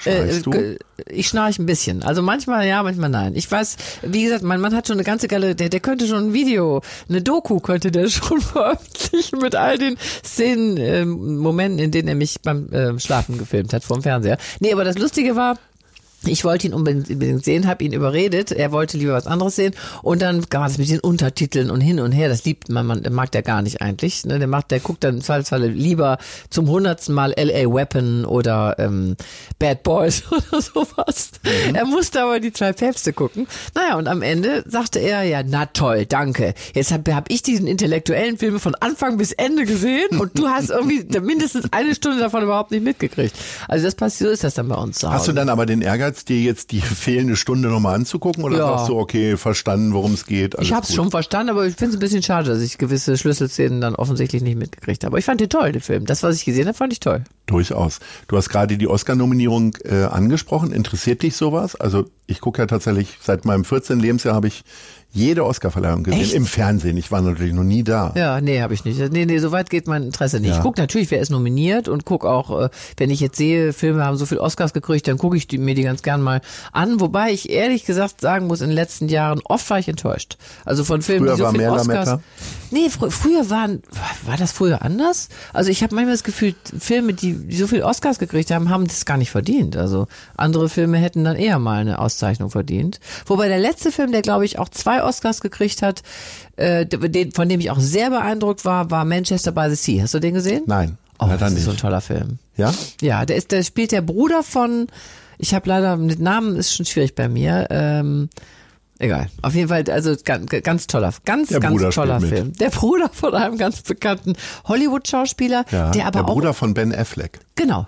Speaker 2: auch?
Speaker 3: Äh,
Speaker 2: Schnarchst du?
Speaker 3: äh, ich schnarche ein bisschen. Also manchmal ja, manchmal nein. Ich weiß, wie gesagt, mein Mann hat schon eine ganze Galerie, der, der könnte schon ein Video, eine Doku könnte der schon veröffentlichen mit all den Szenen, ähm, Momenten, in denen er mich beim äh, Schlafen gefilmt hat vom Fernseher. Nee, aber das Lustige war, ich wollte ihn unbedingt sehen, habe ihn überredet. Er wollte lieber was anderes sehen. Und dann war es mit den Untertiteln und hin und her. Das liebt man, man mag der gar nicht eigentlich. Ne? Der macht, der guckt dann im Zweifelsfalle lieber zum hundertsten Mal L.A. Weapon oder ähm, Bad Boys oder sowas. Er musste aber die zwei Päpste gucken. Naja, und am Ende sagte er, ja, na toll, danke. Jetzt habe hab ich diesen intellektuellen Film von Anfang bis Ende gesehen und du hast irgendwie mindestens eine Stunde davon überhaupt nicht mitgekriegt. Also das passiert, so ist das dann bei uns zu Hause.
Speaker 2: Hast du dann aber den Ehrgeiz, dir jetzt die fehlende Stunde nochmal anzugucken oder
Speaker 3: Ja.
Speaker 2: sagst du, okay, verstanden, worum es geht?
Speaker 3: Ich habe es schon verstanden, aber ich finde es ein bisschen schade, dass ich gewisse Schlüsselszenen dann offensichtlich nicht mitgekriegt habe. Aber ich fand den toll, den Film. Das, was ich gesehen habe, fand ich toll.
Speaker 2: Durchaus. Du hast gerade die Oscar-Nominierung äh, angesprochen. Interessiert dich sowas? Also ich gucke ja tatsächlich, seit meinem 14. Lebensjahr habe ich jede Oscar-Verleihung gesehen.
Speaker 3: Echt?
Speaker 2: Im Fernsehen. Ich war natürlich noch nie da.
Speaker 3: Ja, nee, habe ich nicht. Nee, nee, so weit geht mein Interesse nicht.
Speaker 2: Ja.
Speaker 3: Ich gucke natürlich, wer ist nominiert und guck auch, äh, wenn ich jetzt sehe, Filme haben so viel Oscars gekriegt, dann gucke ich die, mir die ganz gern mal an. Wobei ich ehrlich gesagt sagen muss, in den letzten Jahren oft war ich enttäuscht. Also von Filmen,
Speaker 2: Früher
Speaker 3: die so
Speaker 2: war
Speaker 3: viel
Speaker 2: mehr
Speaker 3: Oscars.
Speaker 2: Lametta?
Speaker 3: Nee, fr früher waren, war das früher anders? Also ich habe manchmal das Gefühl, Filme, die, die so viel Oscars gekriegt haben, haben das gar nicht verdient. Also andere Filme hätten dann eher mal eine Auszeichnung verdient. Wobei der letzte Film, der glaube ich auch zwei Oscars gekriegt hat, äh, den, von dem ich auch sehr beeindruckt war, war Manchester by the Sea. Hast du den gesehen?
Speaker 2: Nein,
Speaker 3: Oh,
Speaker 2: leider
Speaker 3: das ist
Speaker 2: nicht.
Speaker 3: so ein toller Film.
Speaker 2: ja?
Speaker 3: Ja, der ist, der spielt der Bruder von, ich habe leider mit Namen ist schon schwierig bei mir. Ähm, egal. Auf jeden Fall, also ganz, ganz toller, ganz,
Speaker 2: Der
Speaker 3: ganz
Speaker 2: Bruder
Speaker 3: toller
Speaker 2: mit.
Speaker 3: Film. Der Bruder von einem ganz bekannten Hollywood-Schauspieler,
Speaker 2: Ja,
Speaker 3: der aber
Speaker 2: der
Speaker 3: auch
Speaker 2: Bruder von Ben Affleck.
Speaker 3: genau.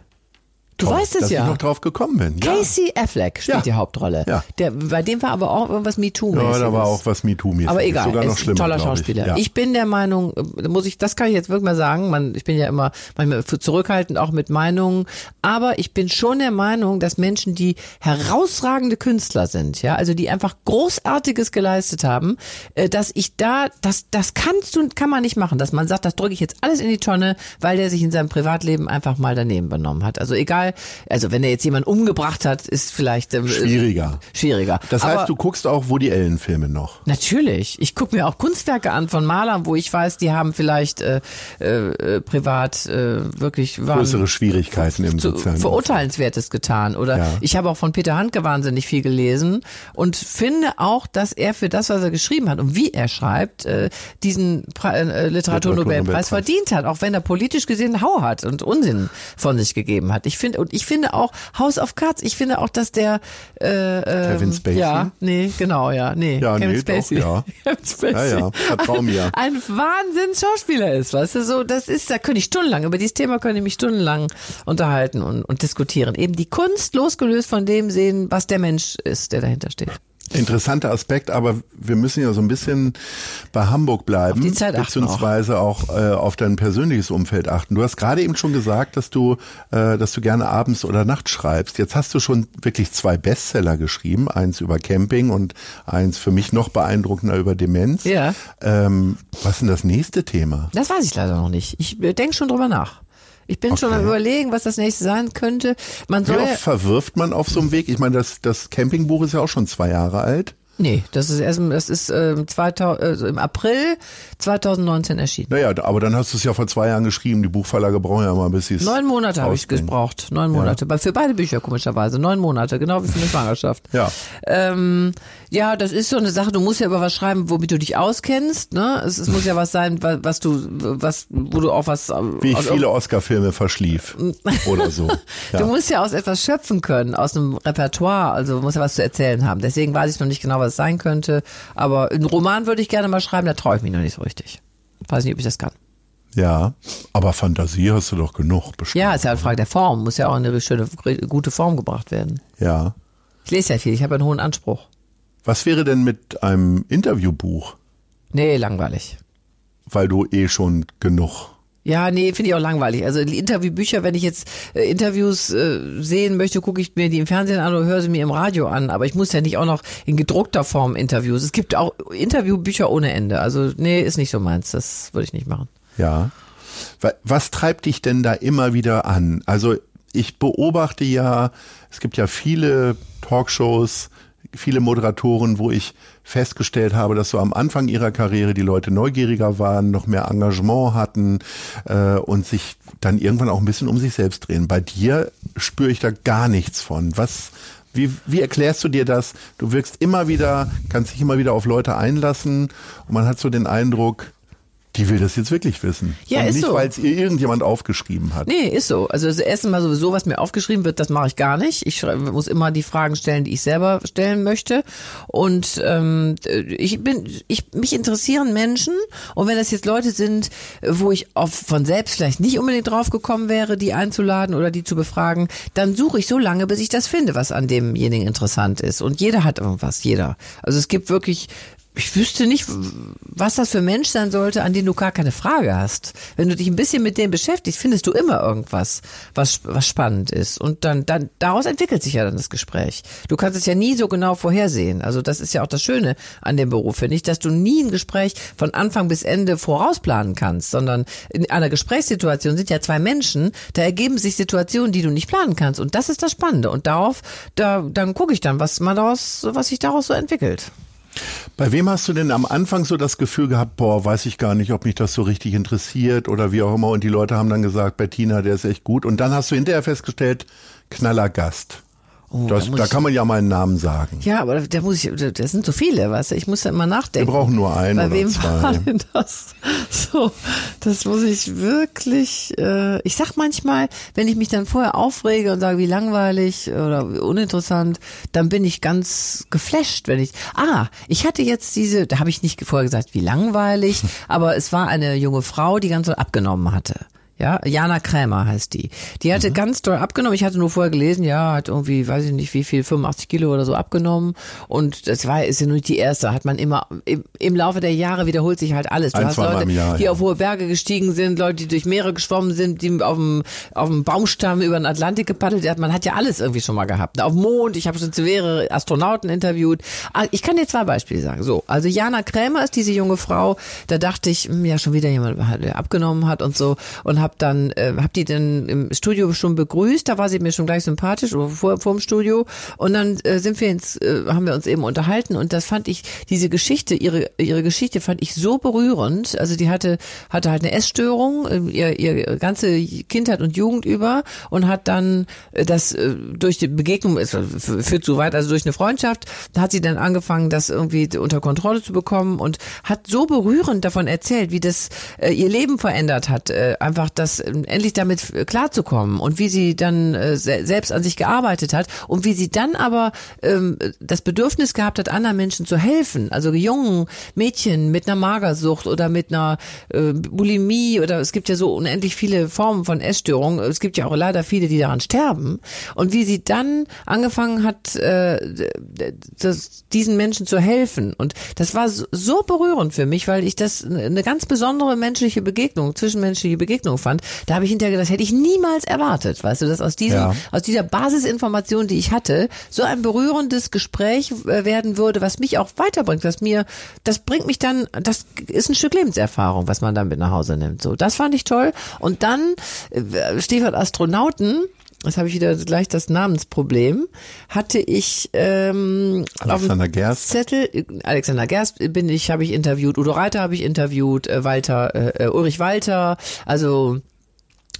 Speaker 3: Du
Speaker 2: Toll,
Speaker 3: weißt es
Speaker 2: dass
Speaker 3: ja.
Speaker 2: ich noch drauf gekommen bin. Ja.
Speaker 3: Casey Affleck spielt
Speaker 2: Ja.
Speaker 3: die Hauptrolle.
Speaker 2: Ja.
Speaker 3: Der, bei dem war aber auch irgendwas MeToo.
Speaker 2: Ja, da war auch was MeToo-mäßiges.
Speaker 3: Aber egal,
Speaker 2: Sogar noch
Speaker 3: ist ein
Speaker 2: schlimmer,
Speaker 3: toller Schauspieler.
Speaker 2: Ich. Ja.
Speaker 3: Ich bin der Meinung, äh, muss ich, das kann ich jetzt wirklich mal sagen, man, ich bin ja immer manchmal zurückhaltend auch mit Meinungen, aber ich bin schon der Meinung, dass Menschen, die herausragende Künstler sind, ja, also die einfach Großartiges geleistet haben, äh, dass ich da, das, das kannst du, kann man nicht machen, dass man sagt, das drücke ich jetzt alles in die Tonne, weil der sich in seinem Privatleben einfach mal daneben benommen hat. Also egal, also wenn er jetzt jemanden umgebracht hat, ist vielleicht ähm,
Speaker 2: Schwieriger.
Speaker 3: schwieriger.
Speaker 2: Das
Speaker 3: aber
Speaker 2: heißt, du guckst auch Woody Allen-Filme noch.
Speaker 3: Natürlich. Ich gucke mir auch Kunstwerke an von Malern, wo ich weiß, die haben vielleicht äh, äh, privat äh, wirklich waren
Speaker 2: Größere Schwierigkeiten im
Speaker 3: zu,
Speaker 2: sozialen
Speaker 3: Verurteilenswertes getan. Oder
Speaker 2: Ja.
Speaker 3: ich habe auch von Peter Handke wahnsinnig viel gelesen und finde auch, dass er für das, was er geschrieben hat und wie er schreibt, äh, diesen Pre äh, Literaturnobelpreis
Speaker 2: Literaturnobelpreis.
Speaker 3: verdient hat, auch wenn er politisch gesehen Hau hat und Unsinn von sich gegeben hat. Ich finde und ich finde auch House of Cards. Ich finde auch, dass der äh, ähm,
Speaker 2: Kevin Spacey?
Speaker 3: Ja, nee, genau, ja, nee,
Speaker 2: Ja,
Speaker 3: Kevin
Speaker 2: nee, doch,
Speaker 3: Spacey.
Speaker 2: ja.
Speaker 3: Kevin Spacey.
Speaker 2: Ja, ja, vertrau mir.
Speaker 3: Ein Wahnsinns-Schauspieler ist, weißt du, so, das ist, da könnte ich stundenlang, über dieses Thema könnte ich mich stundenlang unterhalten und, und diskutieren. Eben die Kunst losgelöst von dem sehen, was der Mensch ist, der dahinter steht.
Speaker 2: Interessanter Aspekt, aber wir müssen ja so ein bisschen bei Hamburg bleiben,
Speaker 3: Auf die Zeit
Speaker 2: beziehungsweise auch, äh, auf dein persönliches Umfeld achten. Du hast gerade eben schon gesagt, dass du, äh, dass du gerne abends oder nachts schreibst. Jetzt hast du schon wirklich zwei Bestseller geschrieben, eins über Camping und eins für mich noch beeindruckender über Demenz.
Speaker 3: Ja.
Speaker 2: Ähm, was ist denn das nächste Thema?
Speaker 3: Das weiß ich leider noch nicht. Ich denke schon drüber nach. Ich bin schon am überlegen, was das nächste sein könnte. Man
Speaker 2: Wie
Speaker 3: soll ja,
Speaker 2: oft verwirft man auf so einem Weg? Ich meine, das, das Campingbuch ist ja auch schon zwei Jahre alt.
Speaker 3: Nee, das ist erst das ist äh, 2000, äh, im April 2019 erschienen.
Speaker 2: Naja, aber dann hast du es ja vor zwei Jahren geschrieben. Die Buchverlage brauchen ja mal bis sie es
Speaker 3: Neun Monate habe ich gebraucht. Neun Monate. Ja. Für beide Bücher komischerweise. Neun Monate, genau wie für eine Schwangerschaft.
Speaker 2: Ja.
Speaker 3: Ähm, ja, das ist so eine Sache. Du musst ja über was schreiben, womit du dich auskennst. Ne? Es, es muss ja was sein, was, was du, was, wo du auch was.
Speaker 2: Wie ich viele Oscar-Filme verschlief oder so. Ja.
Speaker 3: Du musst ja aus etwas schöpfen können, aus einem Repertoire. Also du musst ja was zu erzählen haben. Deswegen weiß ich noch nicht genau, was es sein könnte. Aber einen Roman würde ich gerne mal schreiben. Da traue ich mich noch nicht so richtig. Weiß nicht, ob ich das kann.
Speaker 2: Ja, aber Fantasie hast du doch genug bestimmt.
Speaker 3: Ja, ist ja eine Frage der Form. Muss ja auch in eine schöne, gute Form gebracht werden.
Speaker 2: Ja.
Speaker 3: Ich lese ja viel. Ich habe einen hohen Anspruch.
Speaker 2: Was wäre denn mit einem Interviewbuch?
Speaker 3: Nee, langweilig.
Speaker 2: Weil du eh schon genug.
Speaker 3: Ja, nee, finde ich auch langweilig. Also Interviewbücher, wenn ich jetzt äh, Interviews äh, sehen möchte, gucke ich mir die im Fernsehen an oder höre sie mir im Radio an. Aber ich muss ja nicht auch noch in gedruckter Form Interviews. Es gibt auch Interviewbücher ohne Ende. Also nee, ist nicht so meins. Das würde ich nicht machen.
Speaker 2: Ja. Was treibt dich denn da immer wieder an? Also ich beobachte ja, es gibt ja viele Talkshows, viele Moderatoren, wo ich festgestellt habe, dass so am Anfang ihrer Karriere die Leute neugieriger waren, noch mehr Engagement hatten äh, und sich dann irgendwann auch ein bisschen um sich selbst drehen. Bei dir spüre ich da gar nichts von. Was, wie, wie erklärst du dir das? Du wirkst immer wieder, kannst dich immer wieder auf Leute einlassen und man hat so den Eindruck, die will das jetzt wirklich wissen.
Speaker 3: Ja,
Speaker 2: und
Speaker 3: ist
Speaker 2: nicht,
Speaker 3: so.
Speaker 2: weil es ihr irgendjemand aufgeschrieben hat.
Speaker 3: Nee, ist so. Also das erste Mal sowieso, was mir aufgeschrieben wird, das mache ich gar nicht. Ich muss immer die Fragen stellen, die ich selber stellen möchte. Und ähm, ich bin, ich mich interessieren Menschen. Und wenn das jetzt Leute sind, wo ich auf, von selbst vielleicht nicht unbedingt drauf gekommen wäre, die einzuladen oder die zu befragen, dann suche ich so lange, bis ich das finde, was an demjenigen interessant ist. Und jeder hat irgendwas, jeder. Also es gibt wirklich ich wüsste nicht, was das für Mensch sein sollte, an den du gar keine Frage hast. Wenn du dich ein bisschen mit dem beschäftigst, findest du immer irgendwas, was, was spannend ist. Und dann, dann, daraus entwickelt sich ja dann das Gespräch. Du kannst es ja nie so genau vorhersehen. Also das ist ja auch das Schöne an dem Beruf, finde ich, dass du nie ein Gespräch von Anfang bis Ende vorausplanen kannst, sondern in einer Gesprächssituation sind ja zwei Menschen, da ergeben sich Situationen, die du nicht planen kannst. Und das ist das Spannende. Und darauf, da, dann gucke ich dann, was man daraus, was sich daraus so entwickelt.
Speaker 2: Bei wem hast du denn am Anfang so das Gefühl gehabt, boah, weiß ich gar nicht, ob mich das so richtig interessiert oder wie auch immer und die Leute haben dann gesagt, Bettina, der ist echt gut und dann hast du hinterher festgestellt, knaller Gast.
Speaker 3: Oh,
Speaker 2: das,
Speaker 3: da
Speaker 2: da kann man ja mal einen Namen sagen.
Speaker 3: Ja, aber da muss ich, das sind so viele, weißt du, ich muss da immer nachdenken.
Speaker 2: Wir brauchen nur einen
Speaker 3: Bei
Speaker 2: oder
Speaker 3: wem
Speaker 2: zwei.
Speaker 3: war denn das? So, das muss ich wirklich, äh, ich sag manchmal, wenn ich mich dann vorher aufrege und sage, wie langweilig oder wie uninteressant, dann bin ich ganz geflasht, wenn ich, ah, ich hatte jetzt diese, da habe ich nicht vorher gesagt, wie langweilig, aber es war eine junge Frau, die ganz doll abgenommen hatte. Ja, Jana Krämer heißt die. Die hatte ganz doll abgenommen. Ich hatte nur vorher gelesen, ja, hat irgendwie, weiß ich nicht wie viel, 85 Kilo oder so abgenommen. Und das war, ist ja nur nicht die erste. Hat man immer, im, im Laufe der Jahre wiederholt sich halt alles. Du
Speaker 2: Ein,
Speaker 3: hast Leute,
Speaker 2: Jahr,
Speaker 3: die
Speaker 2: ja.
Speaker 3: auf hohe Berge gestiegen sind, Leute, die durch Meere geschwommen sind, die auf dem, auf dem Baumstamm über den Atlantik gepaddelt hat. Man hat ja alles irgendwie schon mal gehabt. Auf dem Mond, ich habe schon mehrere Astronauten interviewt. Ah, Ich kann dir zwei Beispiele sagen. So, also Jana Krämer ist diese junge Frau. Da dachte ich, hm, ja, schon wieder jemand, der abgenommen hat und so. Und habe dann, äh, hab die dann im Studio schon begrüßt. Da war sie mir schon gleich sympathisch, oder vor, vor dem Studio. Und dann äh, sind wir ins, äh, haben wir uns eben unterhalten. Und das fand ich, diese Geschichte, ihre, ihre Geschichte fand ich so berührend. Also die hatte, hatte halt eine Essstörung, äh, ihr, ihr ganze Kindheit und Jugend über und hat dann äh, das äh, durch die Begegnung, es führt zu weit, also durch eine Freundschaft, da hat sie dann angefangen, das irgendwie unter Kontrolle zu bekommen und hat so berührend davon erzählt, wie das äh, ihr Leben verändert hat, äh, einfach das äh, endlich damit äh, klarzukommen und wie sie dann äh, se selbst an sich gearbeitet hat und wie sie dann aber ähm, das Bedürfnis gehabt hat, anderen Menschen zu helfen, also jungen Mädchen mit einer Magersucht oder mit einer äh, Bulimie oder es gibt ja so unendlich viele Formen von Essstörungen. Es gibt ja auch leider viele, die daran sterben. Und wie sie dann angefangen hat, äh, das, diesen Menschen zu helfen. Und das war so, so berührend für mich, weil ich das eine ganz besondere menschliche Begegnung, zwischenmenschliche Begegnung fand. Da habe ich hinterher gedacht, hätte ich niemals erwartet, weißt du, dass aus diesem,
Speaker 2: Ja.
Speaker 3: aus dieser Basisinformation, die ich hatte, so ein berührendes Gespräch äh, werden würde, was mich auch weiterbringt, was mir, das bringt mich dann, das ist ein Stück Lebenserfahrung, was man dann mit nach Hause nimmt. So, das fand ich toll. Und dann äh, Stichwort Astronauten. Jetzt habe ich wieder gleich das Namensproblem, hatte ich ähm,
Speaker 2: Alexander Gerst.
Speaker 3: Zettel, Alexander Gerst bin ich, habe ich interviewt, Udo Reiter habe ich interviewt, äh, Walter, äh, äh, Ulrich Walter, also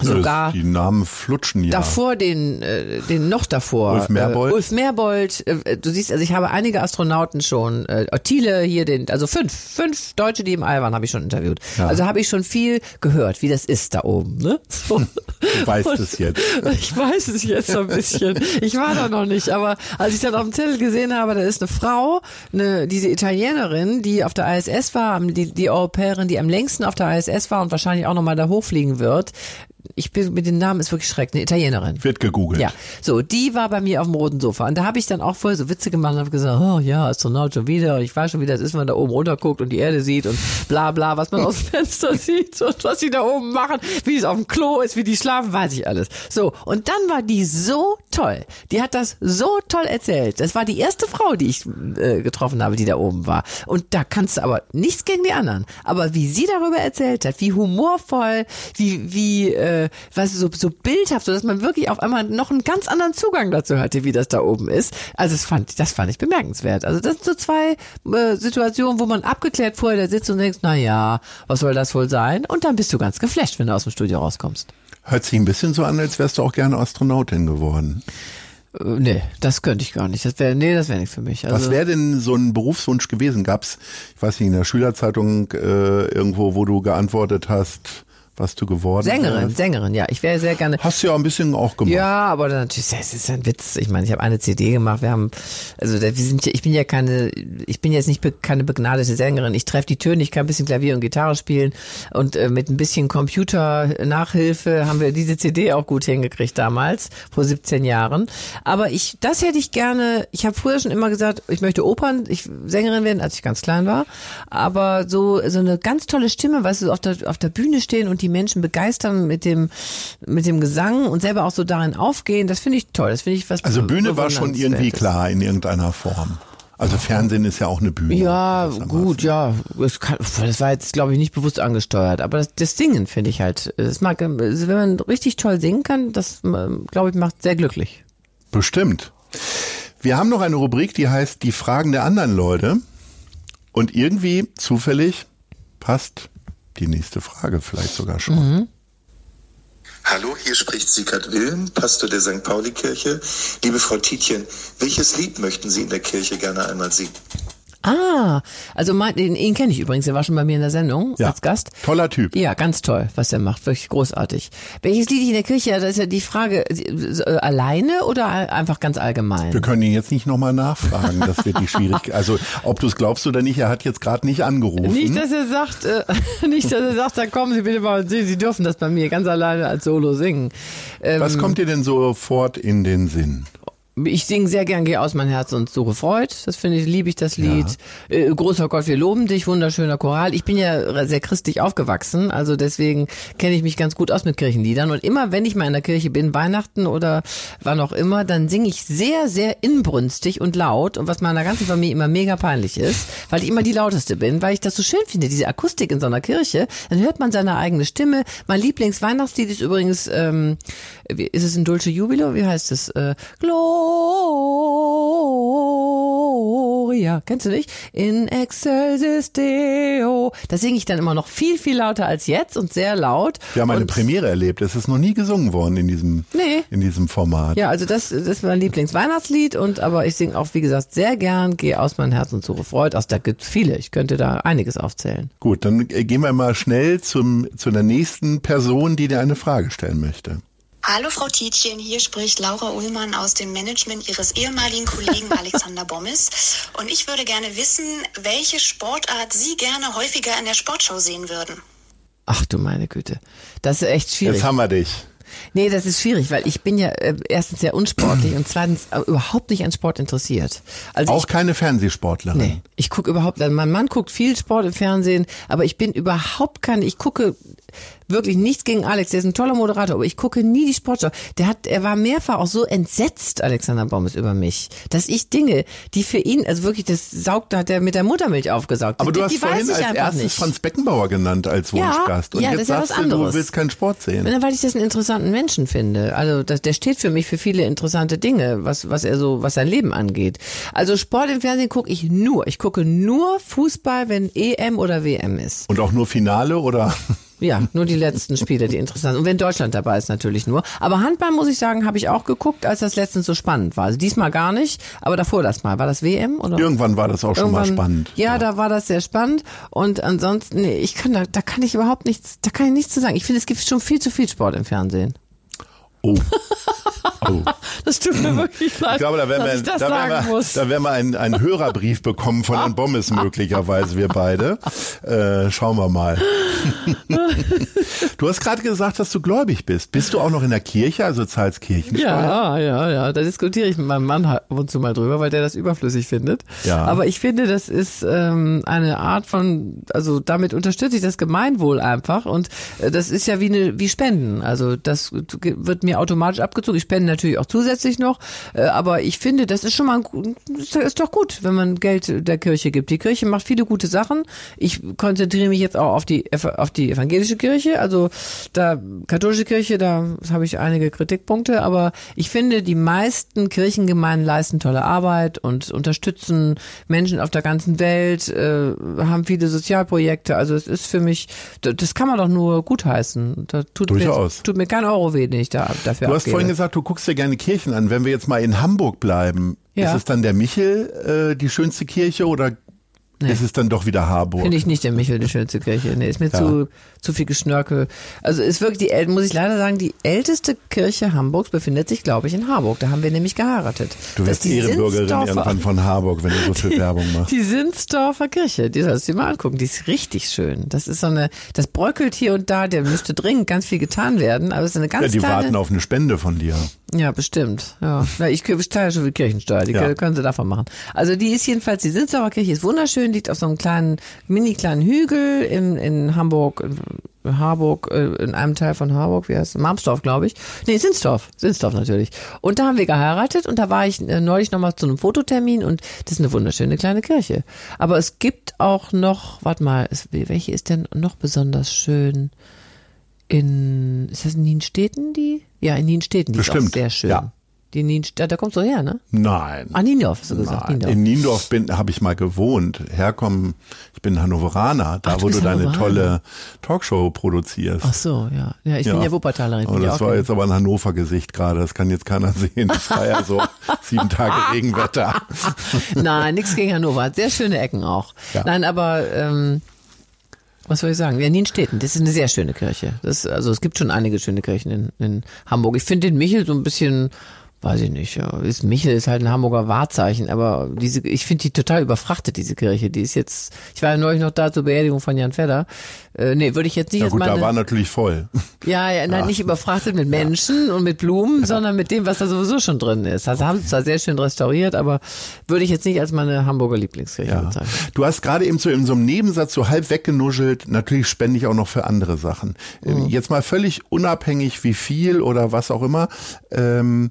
Speaker 3: sogar
Speaker 2: Die Namen flutschen ja.
Speaker 3: davor den, äh, den noch davor.
Speaker 2: Ulf Merbold?
Speaker 3: Äh, Ulf Merbold. Äh, du siehst, also ich habe einige Astronauten schon. Äh, Thiele hier, den, also fünf, fünf Deutsche, die im All waren, habe ich schon interviewt.
Speaker 2: Ja.
Speaker 3: Also habe ich schon viel gehört, wie das ist da oben. Ne? So.
Speaker 2: Du weißt
Speaker 3: Und-
Speaker 2: es jetzt.
Speaker 3: Ich weiß es jetzt so ein bisschen. Ich war da noch nicht, aber als ich dann auf dem Zettel gesehen habe, da ist eine Frau, eine, diese Italienerin, die auf der ISS war, die, die Europäerin, die am längsten auf der ISS war und wahrscheinlich auch nochmal da hochfliegen wird. Ich bin mit dem Namen ist wirklich schrecklich, eine Italienerin.
Speaker 2: Wird gegoogelt.
Speaker 3: Ja, so, die war bei mir auf dem roten Sofa. Und da habe ich dann auch voll so Witze gemacht und habe gesagt, oh ja, Astronaut schon wieder. Und ich weiß schon, wie das ist, wenn man da oben runter guckt und die Erde sieht und bla bla, was man aus dem Fenster sieht und was die da oben machen, wie es auf dem Klo ist, wie die schlafen, weiß ich alles. So, und dann war die so toll. Die hat das so toll erzählt. Das war die erste Frau, die ich äh, getroffen habe, die da oben war. Und da kannst du aber nichts gegen die anderen. Aber wie sie darüber erzählt hat, wie humorvoll, wie, wie, äh, was so, so bildhaft, so dass man wirklich auf einmal noch einen ganz anderen Zugang dazu hatte, wie das da oben ist. Also das fand, das fand ich bemerkenswert. Also das sind so zwei äh, Situationen, wo man abgeklärt vorher da sitzt und denkst, na ja, was soll das wohl sein? Und dann bist du ganz geflasht, wenn du aus dem Studio rauskommst.
Speaker 2: Hört sich ein bisschen so an, als wärst du auch gerne Astronautin geworden.
Speaker 3: Äh, nee, das könnte ich gar nicht. Das wäre, nee, das wäre nichts für mich. Also,
Speaker 2: Was wäre denn so ein Berufswunsch gewesen? Gab's, ich weiß nicht, in der Schülerzeitung äh, irgendwo, wo du geantwortet hast, was du geworden
Speaker 3: Sängerin,
Speaker 2: wärst?
Speaker 3: Sängerin, ja. Ich wäre sehr gerne.
Speaker 2: Hast du ja ein bisschen auch gemacht.
Speaker 3: Ja, aber natürlich, das ist ein Witz. Ich meine, ich habe eine CD gemacht. Wir haben, also wir sind, ja- ich bin ja keine, ich bin jetzt nicht be, keine begnadete Sängerin. Ich treffe die Töne, ich kann ein bisschen Klavier und Gitarre spielen und äh, mit ein bisschen Computer-Nachhilfe haben wir diese CD auch gut hingekriegt damals vor 17 Jahren. Aber ich, das hätte ich gerne. Ich habe früher schon immer gesagt, ich möchte Opern, ich Sängerin werden, als ich ganz klein war. Aber so so eine ganz tolle Stimme, weißt du, auf der auf der Bühne stehen und die Menschen begeistern mit dem mit dem Gesang und selber auch so darin aufgehen, das finde ich toll. Das finde ich was
Speaker 2: Also Bühne war schon irgendwie klar in irgendeiner Form. Also Fernsehen ist ja auch eine Bühne.
Speaker 3: Ja, gut, ja. Es kann, das war jetzt, glaube ich, nicht bewusst angesteuert. Aber das, das Singen finde ich halt, es mag, wenn man richtig toll singen kann, das, glaube ich, macht sehr glücklich.
Speaker 2: Bestimmt. Wir haben noch eine Rubrik, die heißt Die Fragen der anderen Leute. Und irgendwie zufällig passt die nächste Frage vielleicht sogar schon.
Speaker 3: Mhm.
Speaker 4: Hallo, hier spricht Sigurd Wilm, Pastor der St. Pauli-Kirche. Liebe Frau Tietjen, welches Lied möchten Sie in der Kirche gerne einmal singen?
Speaker 3: Ah, also mein, den, ihn kenne ich übrigens, der war schon bei mir in der Sendung
Speaker 2: Ja.
Speaker 3: als Gast.
Speaker 2: Toller Typ.
Speaker 3: Ja, ganz toll, was er macht, wirklich großartig. Welches Lied ich in der Kirche, da ist ja die Frage, äh, alleine oder einfach ganz allgemein?
Speaker 2: Wir können ihn jetzt nicht nochmal nachfragen. Das wird die Schwierigkeit. Also, ob du es glaubst oder nicht, er hat jetzt gerade nicht angerufen.
Speaker 3: Nicht, dass er sagt, äh, nicht, dass er sagt, dann kommen Sie bitte mal und sehen, Sie dürfen das bei mir ganz alleine als Solo singen. Ähm,
Speaker 2: Was kommt dir denn sofort in den Sinn?
Speaker 3: Ich singe sehr gern Geh aus mein Herz und suche Freud. Das finde ich, liebe ich das Lied. Äh, großer Gott, wir loben dich, wunderschöner Choral. Ich bin ja sehr christlich aufgewachsen, also deswegen kenne ich mich ganz gut aus mit Kirchenliedern. Und immer, wenn ich mal in der Kirche bin, Weihnachten oder wann auch immer, dann singe ich sehr, sehr inbrünstig und laut. Und was meiner ganzen Familie immer mega peinlich ist, weil ich immer die lauteste bin, weil ich das so schön finde, diese Akustik in so einer Kirche. Dann hört man seine eigene Stimme. Mein Lieblingsweihnachtslied ist übrigens, ähm, wie- ist es ein Dulce Jubilo? Wie heißt es? Äh, Gloria. Kennst du nicht? In excelsis Deo. Das singe ich dann immer noch viel, viel lauter als jetzt und sehr laut.
Speaker 2: Wir haben eine
Speaker 3: und,
Speaker 2: Premiere erlebt. Es ist noch nie gesungen worden in diesem,
Speaker 3: Nee.
Speaker 2: in diesem Format.
Speaker 3: Ja, also das, das ist mein Lieblingsweihnachtslied und aber ich singe auch, wie gesagt, sehr gern Geh aus mein Herz und suche Freud. Aus da gibt viele. Ich könnte da einiges aufzählen.
Speaker 2: Gut, dann äh, gehen wir mal schnell zum, zu der nächsten Person, die dir eine Frage stellen möchte.
Speaker 5: Hallo Frau Tietjen, hier spricht Laura Ullmann aus dem Management Ihres ehemaligen Kollegen Alexander Bommes. Und ich würde gerne wissen, welche Sportart Sie gerne häufiger in der Sportschau sehen würden.
Speaker 3: Ach du meine Güte. Das ist echt schwierig.
Speaker 2: Jetzt haben wir dich.
Speaker 3: Nee, das ist schwierig, weil ich bin ja äh, erstens sehr unsportlich und zweitens äh, überhaupt nicht an Sport interessiert. Also
Speaker 2: Auch
Speaker 3: ich,
Speaker 2: keine Fernsehsportlerin.
Speaker 3: nee, ich gucke überhaupt, also mein Mann guckt viel Sport im Fernsehen, aber ich bin überhaupt keine, ich gucke wirklich nichts gegen Alex, der ist ein toller Moderator, aber ich gucke nie die Sportschau. Der hat, er war mehrfach auch so entsetzt, Alexander Bommes, über mich, dass ich Dinge, die für ihn, also wirklich, das saugt, hat er mit der Muttermilch aufgesaugt.
Speaker 2: Aber
Speaker 3: die,
Speaker 2: du hast
Speaker 3: die
Speaker 2: vorhin als erstes
Speaker 3: nicht.
Speaker 2: Franz Beckenbauer genannt als
Speaker 3: Ja,
Speaker 2: Wunschgast. Und
Speaker 3: ja, das
Speaker 2: jetzt
Speaker 3: ist ja
Speaker 2: sagst
Speaker 3: was
Speaker 2: du, du
Speaker 3: anderes.
Speaker 2: willst keinen Sport sehen.
Speaker 3: Und dann, weil ich das einen interessanten Menschen finde. Also das, der steht für mich für viele interessante Dinge, was, was er so, was sein Leben angeht. Also Sport im Fernsehen gucke ich nur. Ich gucke nur Fußball, wenn EM oder WM ist.
Speaker 2: Und auch nur Finale oder?
Speaker 3: Ja, nur die letzten Spiele, die interessant sind. Und wenn Deutschland dabei ist, natürlich nur. Aber Handball, muss ich sagen, habe ich auch geguckt, als das letztens so spannend war. Also diesmal gar nicht, aber davor das mal. War das WM? Oder?
Speaker 2: Irgendwann war das auch schon mal spannend.
Speaker 3: Ja, ja, da war das sehr spannend. Und ansonsten, nee, ich kann da, da kann ich überhaupt nichts, da kann ich nichts zu sagen. Ich finde, es gibt schon viel zu viel Sport im Fernsehen.
Speaker 2: Oh. Oh.
Speaker 3: Das tut mir wirklich leid.
Speaker 2: Ich glaube, da werden wir, da werden wir, da werden wir einen, einen Hörerbrief bekommen von Herrn Bommes möglicherweise, wir beide. Äh, schauen wir mal. du hast gerade gesagt, dass du gläubig bist. Bist du auch noch in der Kirche, also zahlst Kirchensteuer?
Speaker 3: Ja, ja, ja. Da diskutiere ich mit meinem Mann ab und zu mal drüber, weil der das überflüssig findet. Ja. Aber ich finde, das ist ähm, eine Art von, also damit unterstütze ich das Gemeinwohl einfach und äh, das ist ja wie eine, wie Spenden. Also das wird mir automatisch abgezogen. Ich spende natürlich auch zusätzlich noch, äh, aber ich finde, das ist schon mal ein, ist doch gut, wenn man Geld der Kirche gibt. Die Kirche macht viele gute Sachen. Ich konzentriere mich jetzt auch auf die auf die evangelische Kirche, also da katholische Kirche, da habe ich einige Kritikpunkte, aber ich finde, die meisten Kirchengemeinden leisten tolle Arbeit und unterstützen Menschen auf der ganzen Welt, äh, haben viele Sozialprojekte. Also es ist für mich, das kann man doch nur gutheißen. Da tut
Speaker 2: Durchaus.
Speaker 3: Mir, tut mir kein Euro weh, den ich da dafür
Speaker 2: Du hast vorhin gesagt, du guckst dir gerne Kirchen an. Wenn wir jetzt mal in Hamburg bleiben, ja. ist es dann der Michel äh, die schönste Kirche oder Nee. Ist es dann doch wieder Harburg?
Speaker 3: Finde ich nicht der Michel die schönste Kirche. Nee, ist mir ja. zu, zu viel Geschnörkel. Also ist wirklich die, muss ich leider sagen, die älteste Kirche Hamburgs befindet sich, glaube ich, in Harburg. Da haben wir nämlich geheiratet.
Speaker 2: Du wirst Ehrenbürgerin irgendwann von Harburg, wenn du so viel die, Werbung machst.
Speaker 3: Die Sinsdorfer Kirche, die sollst du dir mal angucken. Die ist richtig schön. Das ist so eine, das bröckelt hier und da, der müsste dringend ganz viel getan werden, aber es ist eine ganz
Speaker 2: Ja, die
Speaker 3: kleine,
Speaker 2: warten auf eine Spende von dir.
Speaker 3: Ja, bestimmt. Ja. Na, ich zahle schon viel Kirchensteuer, die ja. können sie davon machen. Also die ist jedenfalls, die Sinsdorfer Kirche ist wunderschön, liegt auf so einem kleinen, mini kleinen Hügel in, in Hamburg, in Harburg, äh, in einem Teil von Harburg, wie heißt es? Marmsdorf, glaube ich. Nee, Sinsdorf. Sinsdorf natürlich. Und da haben wir geheiratet und da war ich äh, neulich nochmal zu einem Fototermin und das ist eine wunderschöne kleine Kirche. Aber es gibt auch noch, warte mal, welche ist denn noch besonders schön? In, ist das in Nienstädten, die? Ja, in Nienstädten, die
Speaker 2: Bestimmt.
Speaker 3: ist auch sehr schön. Ja. Die Nienstädten, da kommst du her, ne?
Speaker 2: Nein.
Speaker 3: Ah, Niendorf, hast du gesagt.
Speaker 2: Nein. Niendorf. In Niendorf bin, habe ich mal gewohnt. Herkommen, ich bin Hannoveraner, da Ach, wo du deine tolle Talkshow produzierst.
Speaker 3: Ach so, ja. Ja, ich ja. bin ja Wuppertalerin.
Speaker 2: Oh, das war jetzt aber ein Hannover-Gesicht gerade, das kann jetzt keiner sehen. Das war ja so sieben Tage Regenwetter.
Speaker 3: Nein, nichts gegen Hannover. Sehr schöne Ecken auch. Ja. Nein, aber ähm, was soll ich sagen? Ja, Nienstädten, das ist eine sehr schöne Kirche. Das, also es gibt schon einige schöne Kirchen in, in Hamburg. Ich finde den Michel so ein bisschen weiß ich nicht, ja. Ist, Michel ist halt ein Hamburger Wahrzeichen, aber diese, ich finde die total überfrachtet, diese Kirche. Die ist jetzt, ich war ja neulich noch da zur Beerdigung von Jan Fedder. Äh, nee, würde ich jetzt nicht
Speaker 2: ja, gut,
Speaker 3: meine,
Speaker 2: da war natürlich voll.
Speaker 3: Ja, ja, nein, ja. nicht überfrachtet mit Menschen ja. und mit Blumen, ja. sondern mit dem, was da sowieso schon drin ist. Also haben sie zwar sehr schön restauriert, aber würde ich jetzt nicht als meine Hamburger Lieblingskirche bezeichnen.
Speaker 2: Du hast gerade eben so in so einem Nebensatz so halb weggenuschelt, natürlich spende ich auch noch für andere Sachen. Mhm. Jetzt mal völlig unabhängig wie viel oder was auch immer. Ähm,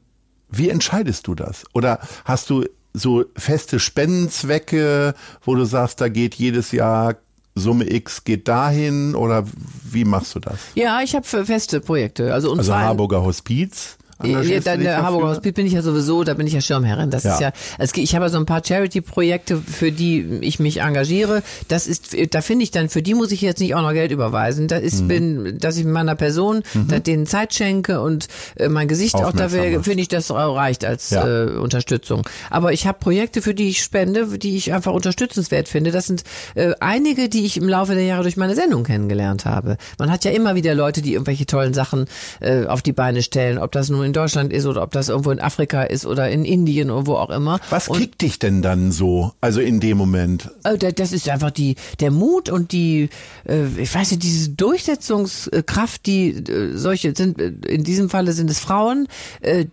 Speaker 2: wie entscheidest du das? Oder hast du so feste Spendenzwecke, wo du sagst, da geht jedes Jahr Summe X geht dahin oder wie machst du das?
Speaker 3: Ja, ich habe feste Projekte. Also, und
Speaker 2: also Harburger Hospiz.
Speaker 3: Ja, dann der Hamburger Hospiz bin ich ja sowieso, da bin ich ja Schirmherrin. Das ja. ist ja, es, ich habe ja so ein paar Charity-Projekte, für die ich mich engagiere. Das ist, da finde ich dann, für die muss ich jetzt nicht auch noch Geld überweisen. Da ist, mhm. bin, dass ich meiner Person mhm. denen Zeit schenke und äh, mein Gesicht auch da wäre, finde ich, das reicht als ja. äh, Unterstützung. Aber ich habe Projekte, für die ich spende, die ich einfach unterstützenswert finde. Das sind äh, einige, die ich im Laufe der Jahre durch meine Sendung kennengelernt habe. Man hat ja immer wieder Leute, die irgendwelche tollen Sachen äh, auf die Beine stellen, ob das nun in Deutschland ist oder ob das irgendwo in Afrika ist oder in Indien oder wo auch immer.
Speaker 2: Was kickt dich denn dann so, also in dem Moment?
Speaker 3: Oh, das ist einfach die, der Mut und die, äh, ich weiß nicht, diese Durchsetzungskraft, die äh, solche sind, äh, in diesem Falle sind es Frauen,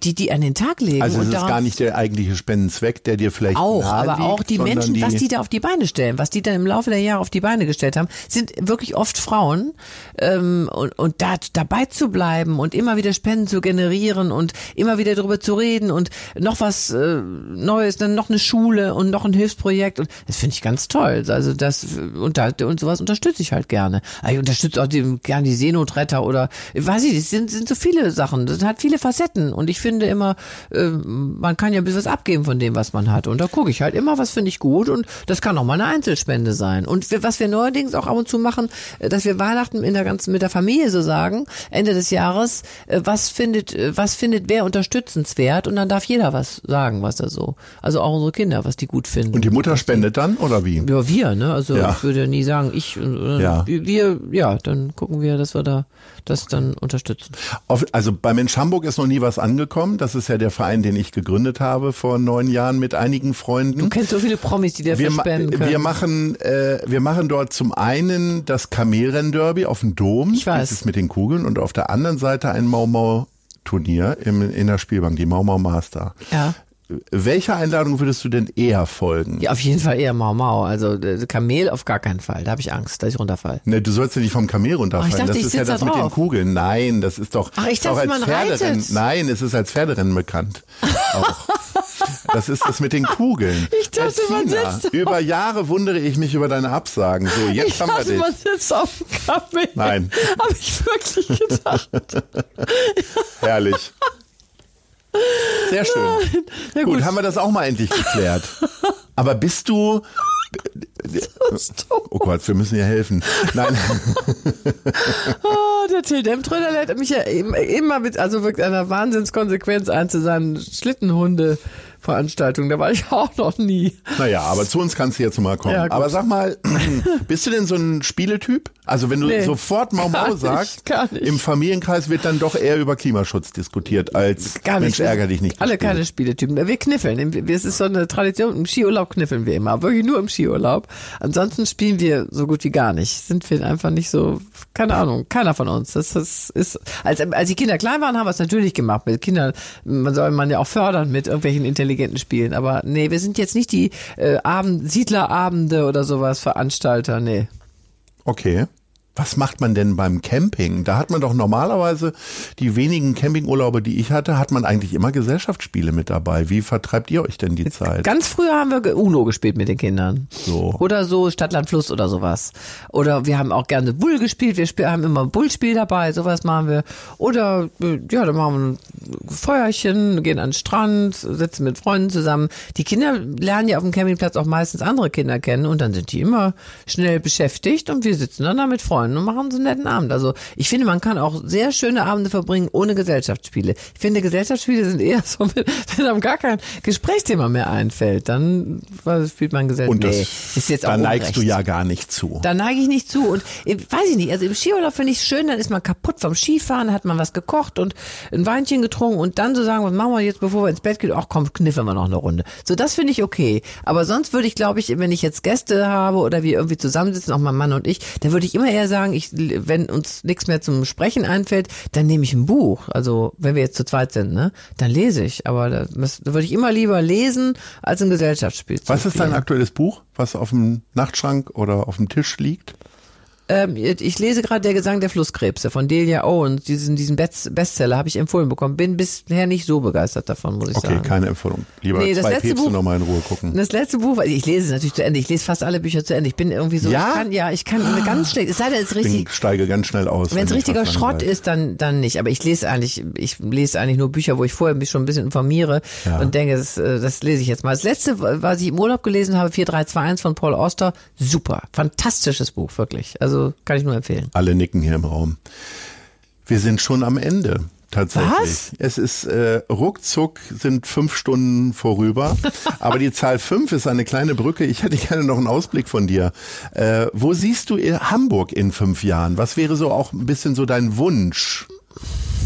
Speaker 3: die die an den Tag legen.
Speaker 2: Also es ist gar nicht der eigentliche Spendenzweck, der dir vielleicht
Speaker 3: auch, aber auch die Menschen, die was die da auf die Beine stellen, was die dann im Laufe der Jahre auf die Beine gestellt haben, sind wirklich oft Frauen ähm, und, und da dabei zu bleiben und immer wieder Spenden zu generieren machen und immer wieder darüber zu reden und noch was äh, Neues, dann noch eine Schule und noch ein Hilfsprojekt und das finde ich ganz toll. Also das und, da, und sowas unterstütze ich halt gerne. Ich unterstütze auch die, gerne die Seenotretter oder weiß ich, es sind, sind so viele Sachen. Das hat viele Facetten und ich finde immer, äh, man kann ja ein bisschen was abgeben von dem, was man hat. Und da gucke ich halt immer, was finde ich gut und das kann auch mal eine Einzelspende sein. Und wir, was wir neuerdings auch ab und zu machen, äh, dass wir Weihnachten in der ganzen mit der Familie so sagen, Ende des Jahres, äh, was findet, äh, was findet wer unterstützenswert und dann darf jeder was sagen, was er so. Also auch unsere Kinder, was die gut finden.
Speaker 2: Und die Mutter spendet dann oder wie?
Speaker 3: Ja, wir, ne? Also
Speaker 2: Ja.
Speaker 3: ich würde nie sagen, ich, äh,
Speaker 2: Ja.
Speaker 3: wir, ja, dann gucken wir, dass wir da das dann unterstützen.
Speaker 2: Auf, also bei Mensch Hamburg ist noch nie was angekommen. Das ist ja der Verein, den ich gegründet habe vor neun Jahren mit einigen Freunden.
Speaker 3: Du kennst so viele Promis, die dafür
Speaker 2: wir,
Speaker 3: spenden können.
Speaker 2: wir machen äh, wir machen dort zum einen das Kamelrennderby auf dem Dom,
Speaker 3: Ich weiß.
Speaker 2: das ist mit den Kugeln und auf der anderen Seite ein Mau Mau Turnier im, in der Spielbank, die Mau Mau Master.
Speaker 3: ja.
Speaker 2: Welcher Einladung würdest du denn eher folgen?
Speaker 3: Ja, auf jeden Fall eher Mau Mau. Also äh, Kamel auf gar keinen Fall. Da habe ich Angst, dass ich runterfall.
Speaker 2: Ne, du sollst ja nicht vom Kamel runterfallen.
Speaker 3: Oh, ich dachte,
Speaker 2: das
Speaker 3: ich
Speaker 2: ist ja das
Speaker 3: da
Speaker 2: mit den. Kugeln. Nein, das ist doch,
Speaker 3: Ach, ich dachte,
Speaker 2: als
Speaker 3: man
Speaker 2: Pferderennen.
Speaker 3: reitet.
Speaker 2: Nein, es ist als Pferderennen bekannt. Auch. Das ist das mit den Kugeln.
Speaker 3: Ich dachte, man
Speaker 2: Bettina,
Speaker 3: sitzt.
Speaker 2: Über Jahre wundere ich mich über deine Absagen. So, jetzt
Speaker 3: ich
Speaker 2: haben wir
Speaker 3: dachte,
Speaker 2: dich.
Speaker 3: man sitzt auf dem Kamel.
Speaker 2: Nein.
Speaker 3: Habe ich wirklich gedacht.
Speaker 2: Herrlich. Sehr schön.
Speaker 3: Ja,
Speaker 2: gut,
Speaker 3: gut.
Speaker 2: haben wir das auch mal endlich geklärt. Aber bist du. Oh Gott, wir müssen ihr helfen. Nein,
Speaker 3: Oh, der Till Demtröder lädt mich ja immer, mit, also wirklich einer Wahnsinnskonsequenz ein zu seinen Schlittenhunde-Veranstaltungen. Da war ich auch noch nie.
Speaker 2: naja, aber zu uns kannst du jetzt mal kommen.
Speaker 3: Ja,
Speaker 2: aber sag mal, bist du denn so ein Spieletyp? Also wenn du
Speaker 3: Nee,
Speaker 2: sofort Mau Mau sagst,
Speaker 3: nicht.
Speaker 2: im Familienkreis wird dann doch eher über Klimaschutz diskutiert als
Speaker 3: Gar.
Speaker 2: Mensch, ärger dich nicht.
Speaker 3: Alle keine Spieletypen. Wir kniffeln. Es ist so eine Tradition. Im Skiurlaub kniffeln wir immer. Wirklich nur im Skiurlaub. Ansonsten spielen wir so gut wie gar nicht. Sind wir einfach nicht so, keine Ahnung, keiner von uns. Das, das ist, als, als die Kinder klein waren, haben wir es natürlich gemacht. Mit Kindern, man soll man ja auch fördern mit irgendwelchen intelligenten Spielen. Aber nee, wir sind jetzt nicht die äh, Abend, Siedlerabende oder sowas Veranstalter. Nee.
Speaker 2: Okay. Was macht man denn beim Camping? Da hat man doch normalerweise die wenigen Campingurlaube, die ich hatte, hat man eigentlich immer Gesellschaftsspiele mit dabei. Wie vertreibt ihr euch denn die Zeit?
Speaker 3: Ganz früher haben wir Uno gespielt mit den Kindern.
Speaker 2: So.
Speaker 3: Oder so Stadtland Fluss oder sowas. Oder wir haben auch gerne Bull gespielt. Wir haben immer ein Bullspiel dabei. Sowas machen wir. Oder äh, ja, dann machen wir ein Feuerchen, gehen an den Strand, sitzen mit Freunden zusammen. Die Kinder lernen ja auf dem Campingplatz auch meistens andere Kinder kennen und dann sind die immer schnell beschäftigt und wir sitzen dann da mit Freunden und machen so einen netten Abend. Also ich finde, man kann auch sehr schöne Abende verbringen ohne Gesellschaftsspiele. Ich finde, Gesellschaftsspiele sind eher so, wenn, wenn einem gar kein Gesprächsthema mehr einfällt, dann spielt man Gesellschaft.
Speaker 2: Und das,
Speaker 3: nee, ist jetzt auch
Speaker 2: da neigst du
Speaker 3: unrecht.
Speaker 2: ja gar nicht zu.
Speaker 3: Da neige ich nicht zu und äh, weiß ich nicht, also im Skiurlaub finde ich schön, dann ist man kaputt vom Skifahren, hat man was gekocht und ein Weinchen getrunken und dann so sagen, was machen wir jetzt, bevor wir ins Bett gehen? Ach komm, kniffen wir noch eine Runde. So, das finde ich okay. Aber sonst würde ich, glaube ich, wenn ich jetzt Gäste habe oder wir irgendwie zusammensitzen, auch mein Mann und ich, dann würde ich immer eher sagen, ich, wenn uns nichts mehr zum Sprechen einfällt, dann nehme ich ein Buch. Also wenn wir jetzt zu zweit sind, ne, dann lese ich. Aber das, da würde ich immer lieber lesen, als ein Gesellschaftsspiel zu
Speaker 2: Was ist dein aktuelles Buch, was auf dem Nachtschrank oder auf dem Tisch liegt?
Speaker 3: Ähm, ich lese gerade Der Gesang der Flusskrebse von Delia Owens. Diesen, diesen Best Bestseller habe ich empfohlen bekommen. Bin bisher nicht so begeistert davon, muss ich
Speaker 2: Okay,
Speaker 3: sagen.
Speaker 2: keine Empfehlung. Lieber
Speaker 3: Nee,
Speaker 2: zwei Päpste
Speaker 3: Buch-
Speaker 2: nochmal in Ruhe gucken.
Speaker 3: Das letzte Buch, ich lese es natürlich zu Ende. Ich lese fast alle Bücher zu Ende. Ich bin irgendwie so,
Speaker 2: Ja?
Speaker 3: ich kann, ja, ich kann ganz schlecht. Es sei denn, es ist
Speaker 2: Ich
Speaker 3: richtig,
Speaker 2: steige ganz schnell aus.
Speaker 3: wenn es richtiger Schrott ist, dann, dann nicht. Aber ich lese eigentlich, ich lese eigentlich nur Bücher, wo ich vorher mich schon ein bisschen informiere
Speaker 2: Ja.
Speaker 3: und denke, das, äh, das lese ich jetzt mal. Das letzte, was ich im Urlaub gelesen habe, 4321 von Paul Auster, super. Fantastisches Buch, wirklich. Also kann ich nur empfehlen.
Speaker 2: Alle nicken hier im Raum. Wir sind schon am Ende. Tatsächlich.
Speaker 3: Was?
Speaker 2: Es ist äh, ruckzuck sind fünf Stunden vorüber. Aber die Zahl fünf ist eine kleine Brücke. Ich hätte gerne noch einen Ausblick von dir. Äh, wo siehst du in Hamburg in fünf Jahren? Was wäre so auch ein bisschen so dein Wunsch?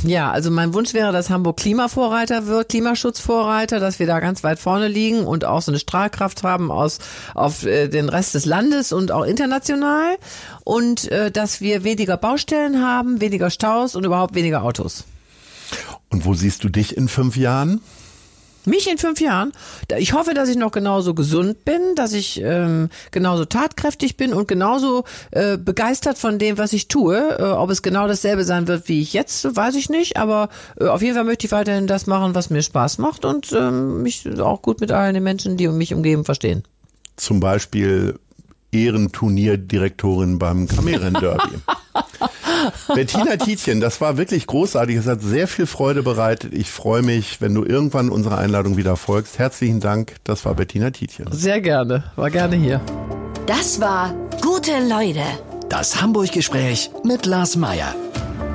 Speaker 3: Ja, also mein Wunsch wäre, dass Hamburg Klimavorreiter wird, Klimaschutzvorreiter, dass wir da ganz weit vorne liegen und auch so eine Strahlkraft haben aus auf äh, den Rest des Landes und auch international und äh, dass wir weniger Baustellen haben, weniger Staus und überhaupt weniger Autos.
Speaker 2: Und wo siehst du dich in fünf Jahren?
Speaker 3: Mich in fünf Jahren? Ich hoffe, dass ich noch genauso gesund bin, dass ich ähm, genauso tatkräftig bin und genauso äh, begeistert von dem, was ich tue. Äh, ob es genau dasselbe sein wird, wie ich jetzt, weiß ich nicht. Aber äh, auf jeden Fall möchte ich weiterhin das machen, was mir Spaß macht und ähm, mich auch gut mit allen den Menschen, die mich umgeben, verstehen.
Speaker 2: Zum Beispiel Ehrenturnierdirektorin beim Kamerenderby. Bettina Tietjen, das war wirklich großartig. Es hat sehr viel Freude bereitet. Ich freue mich, wenn du irgendwann unserer Einladung wieder folgst. Herzlichen Dank. Das war Bettina Tietjen.
Speaker 3: Sehr gerne. War gerne hier.
Speaker 1: Das war Gute Leute.
Speaker 6: Das Hamburg-Gespräch mit Lars Meier.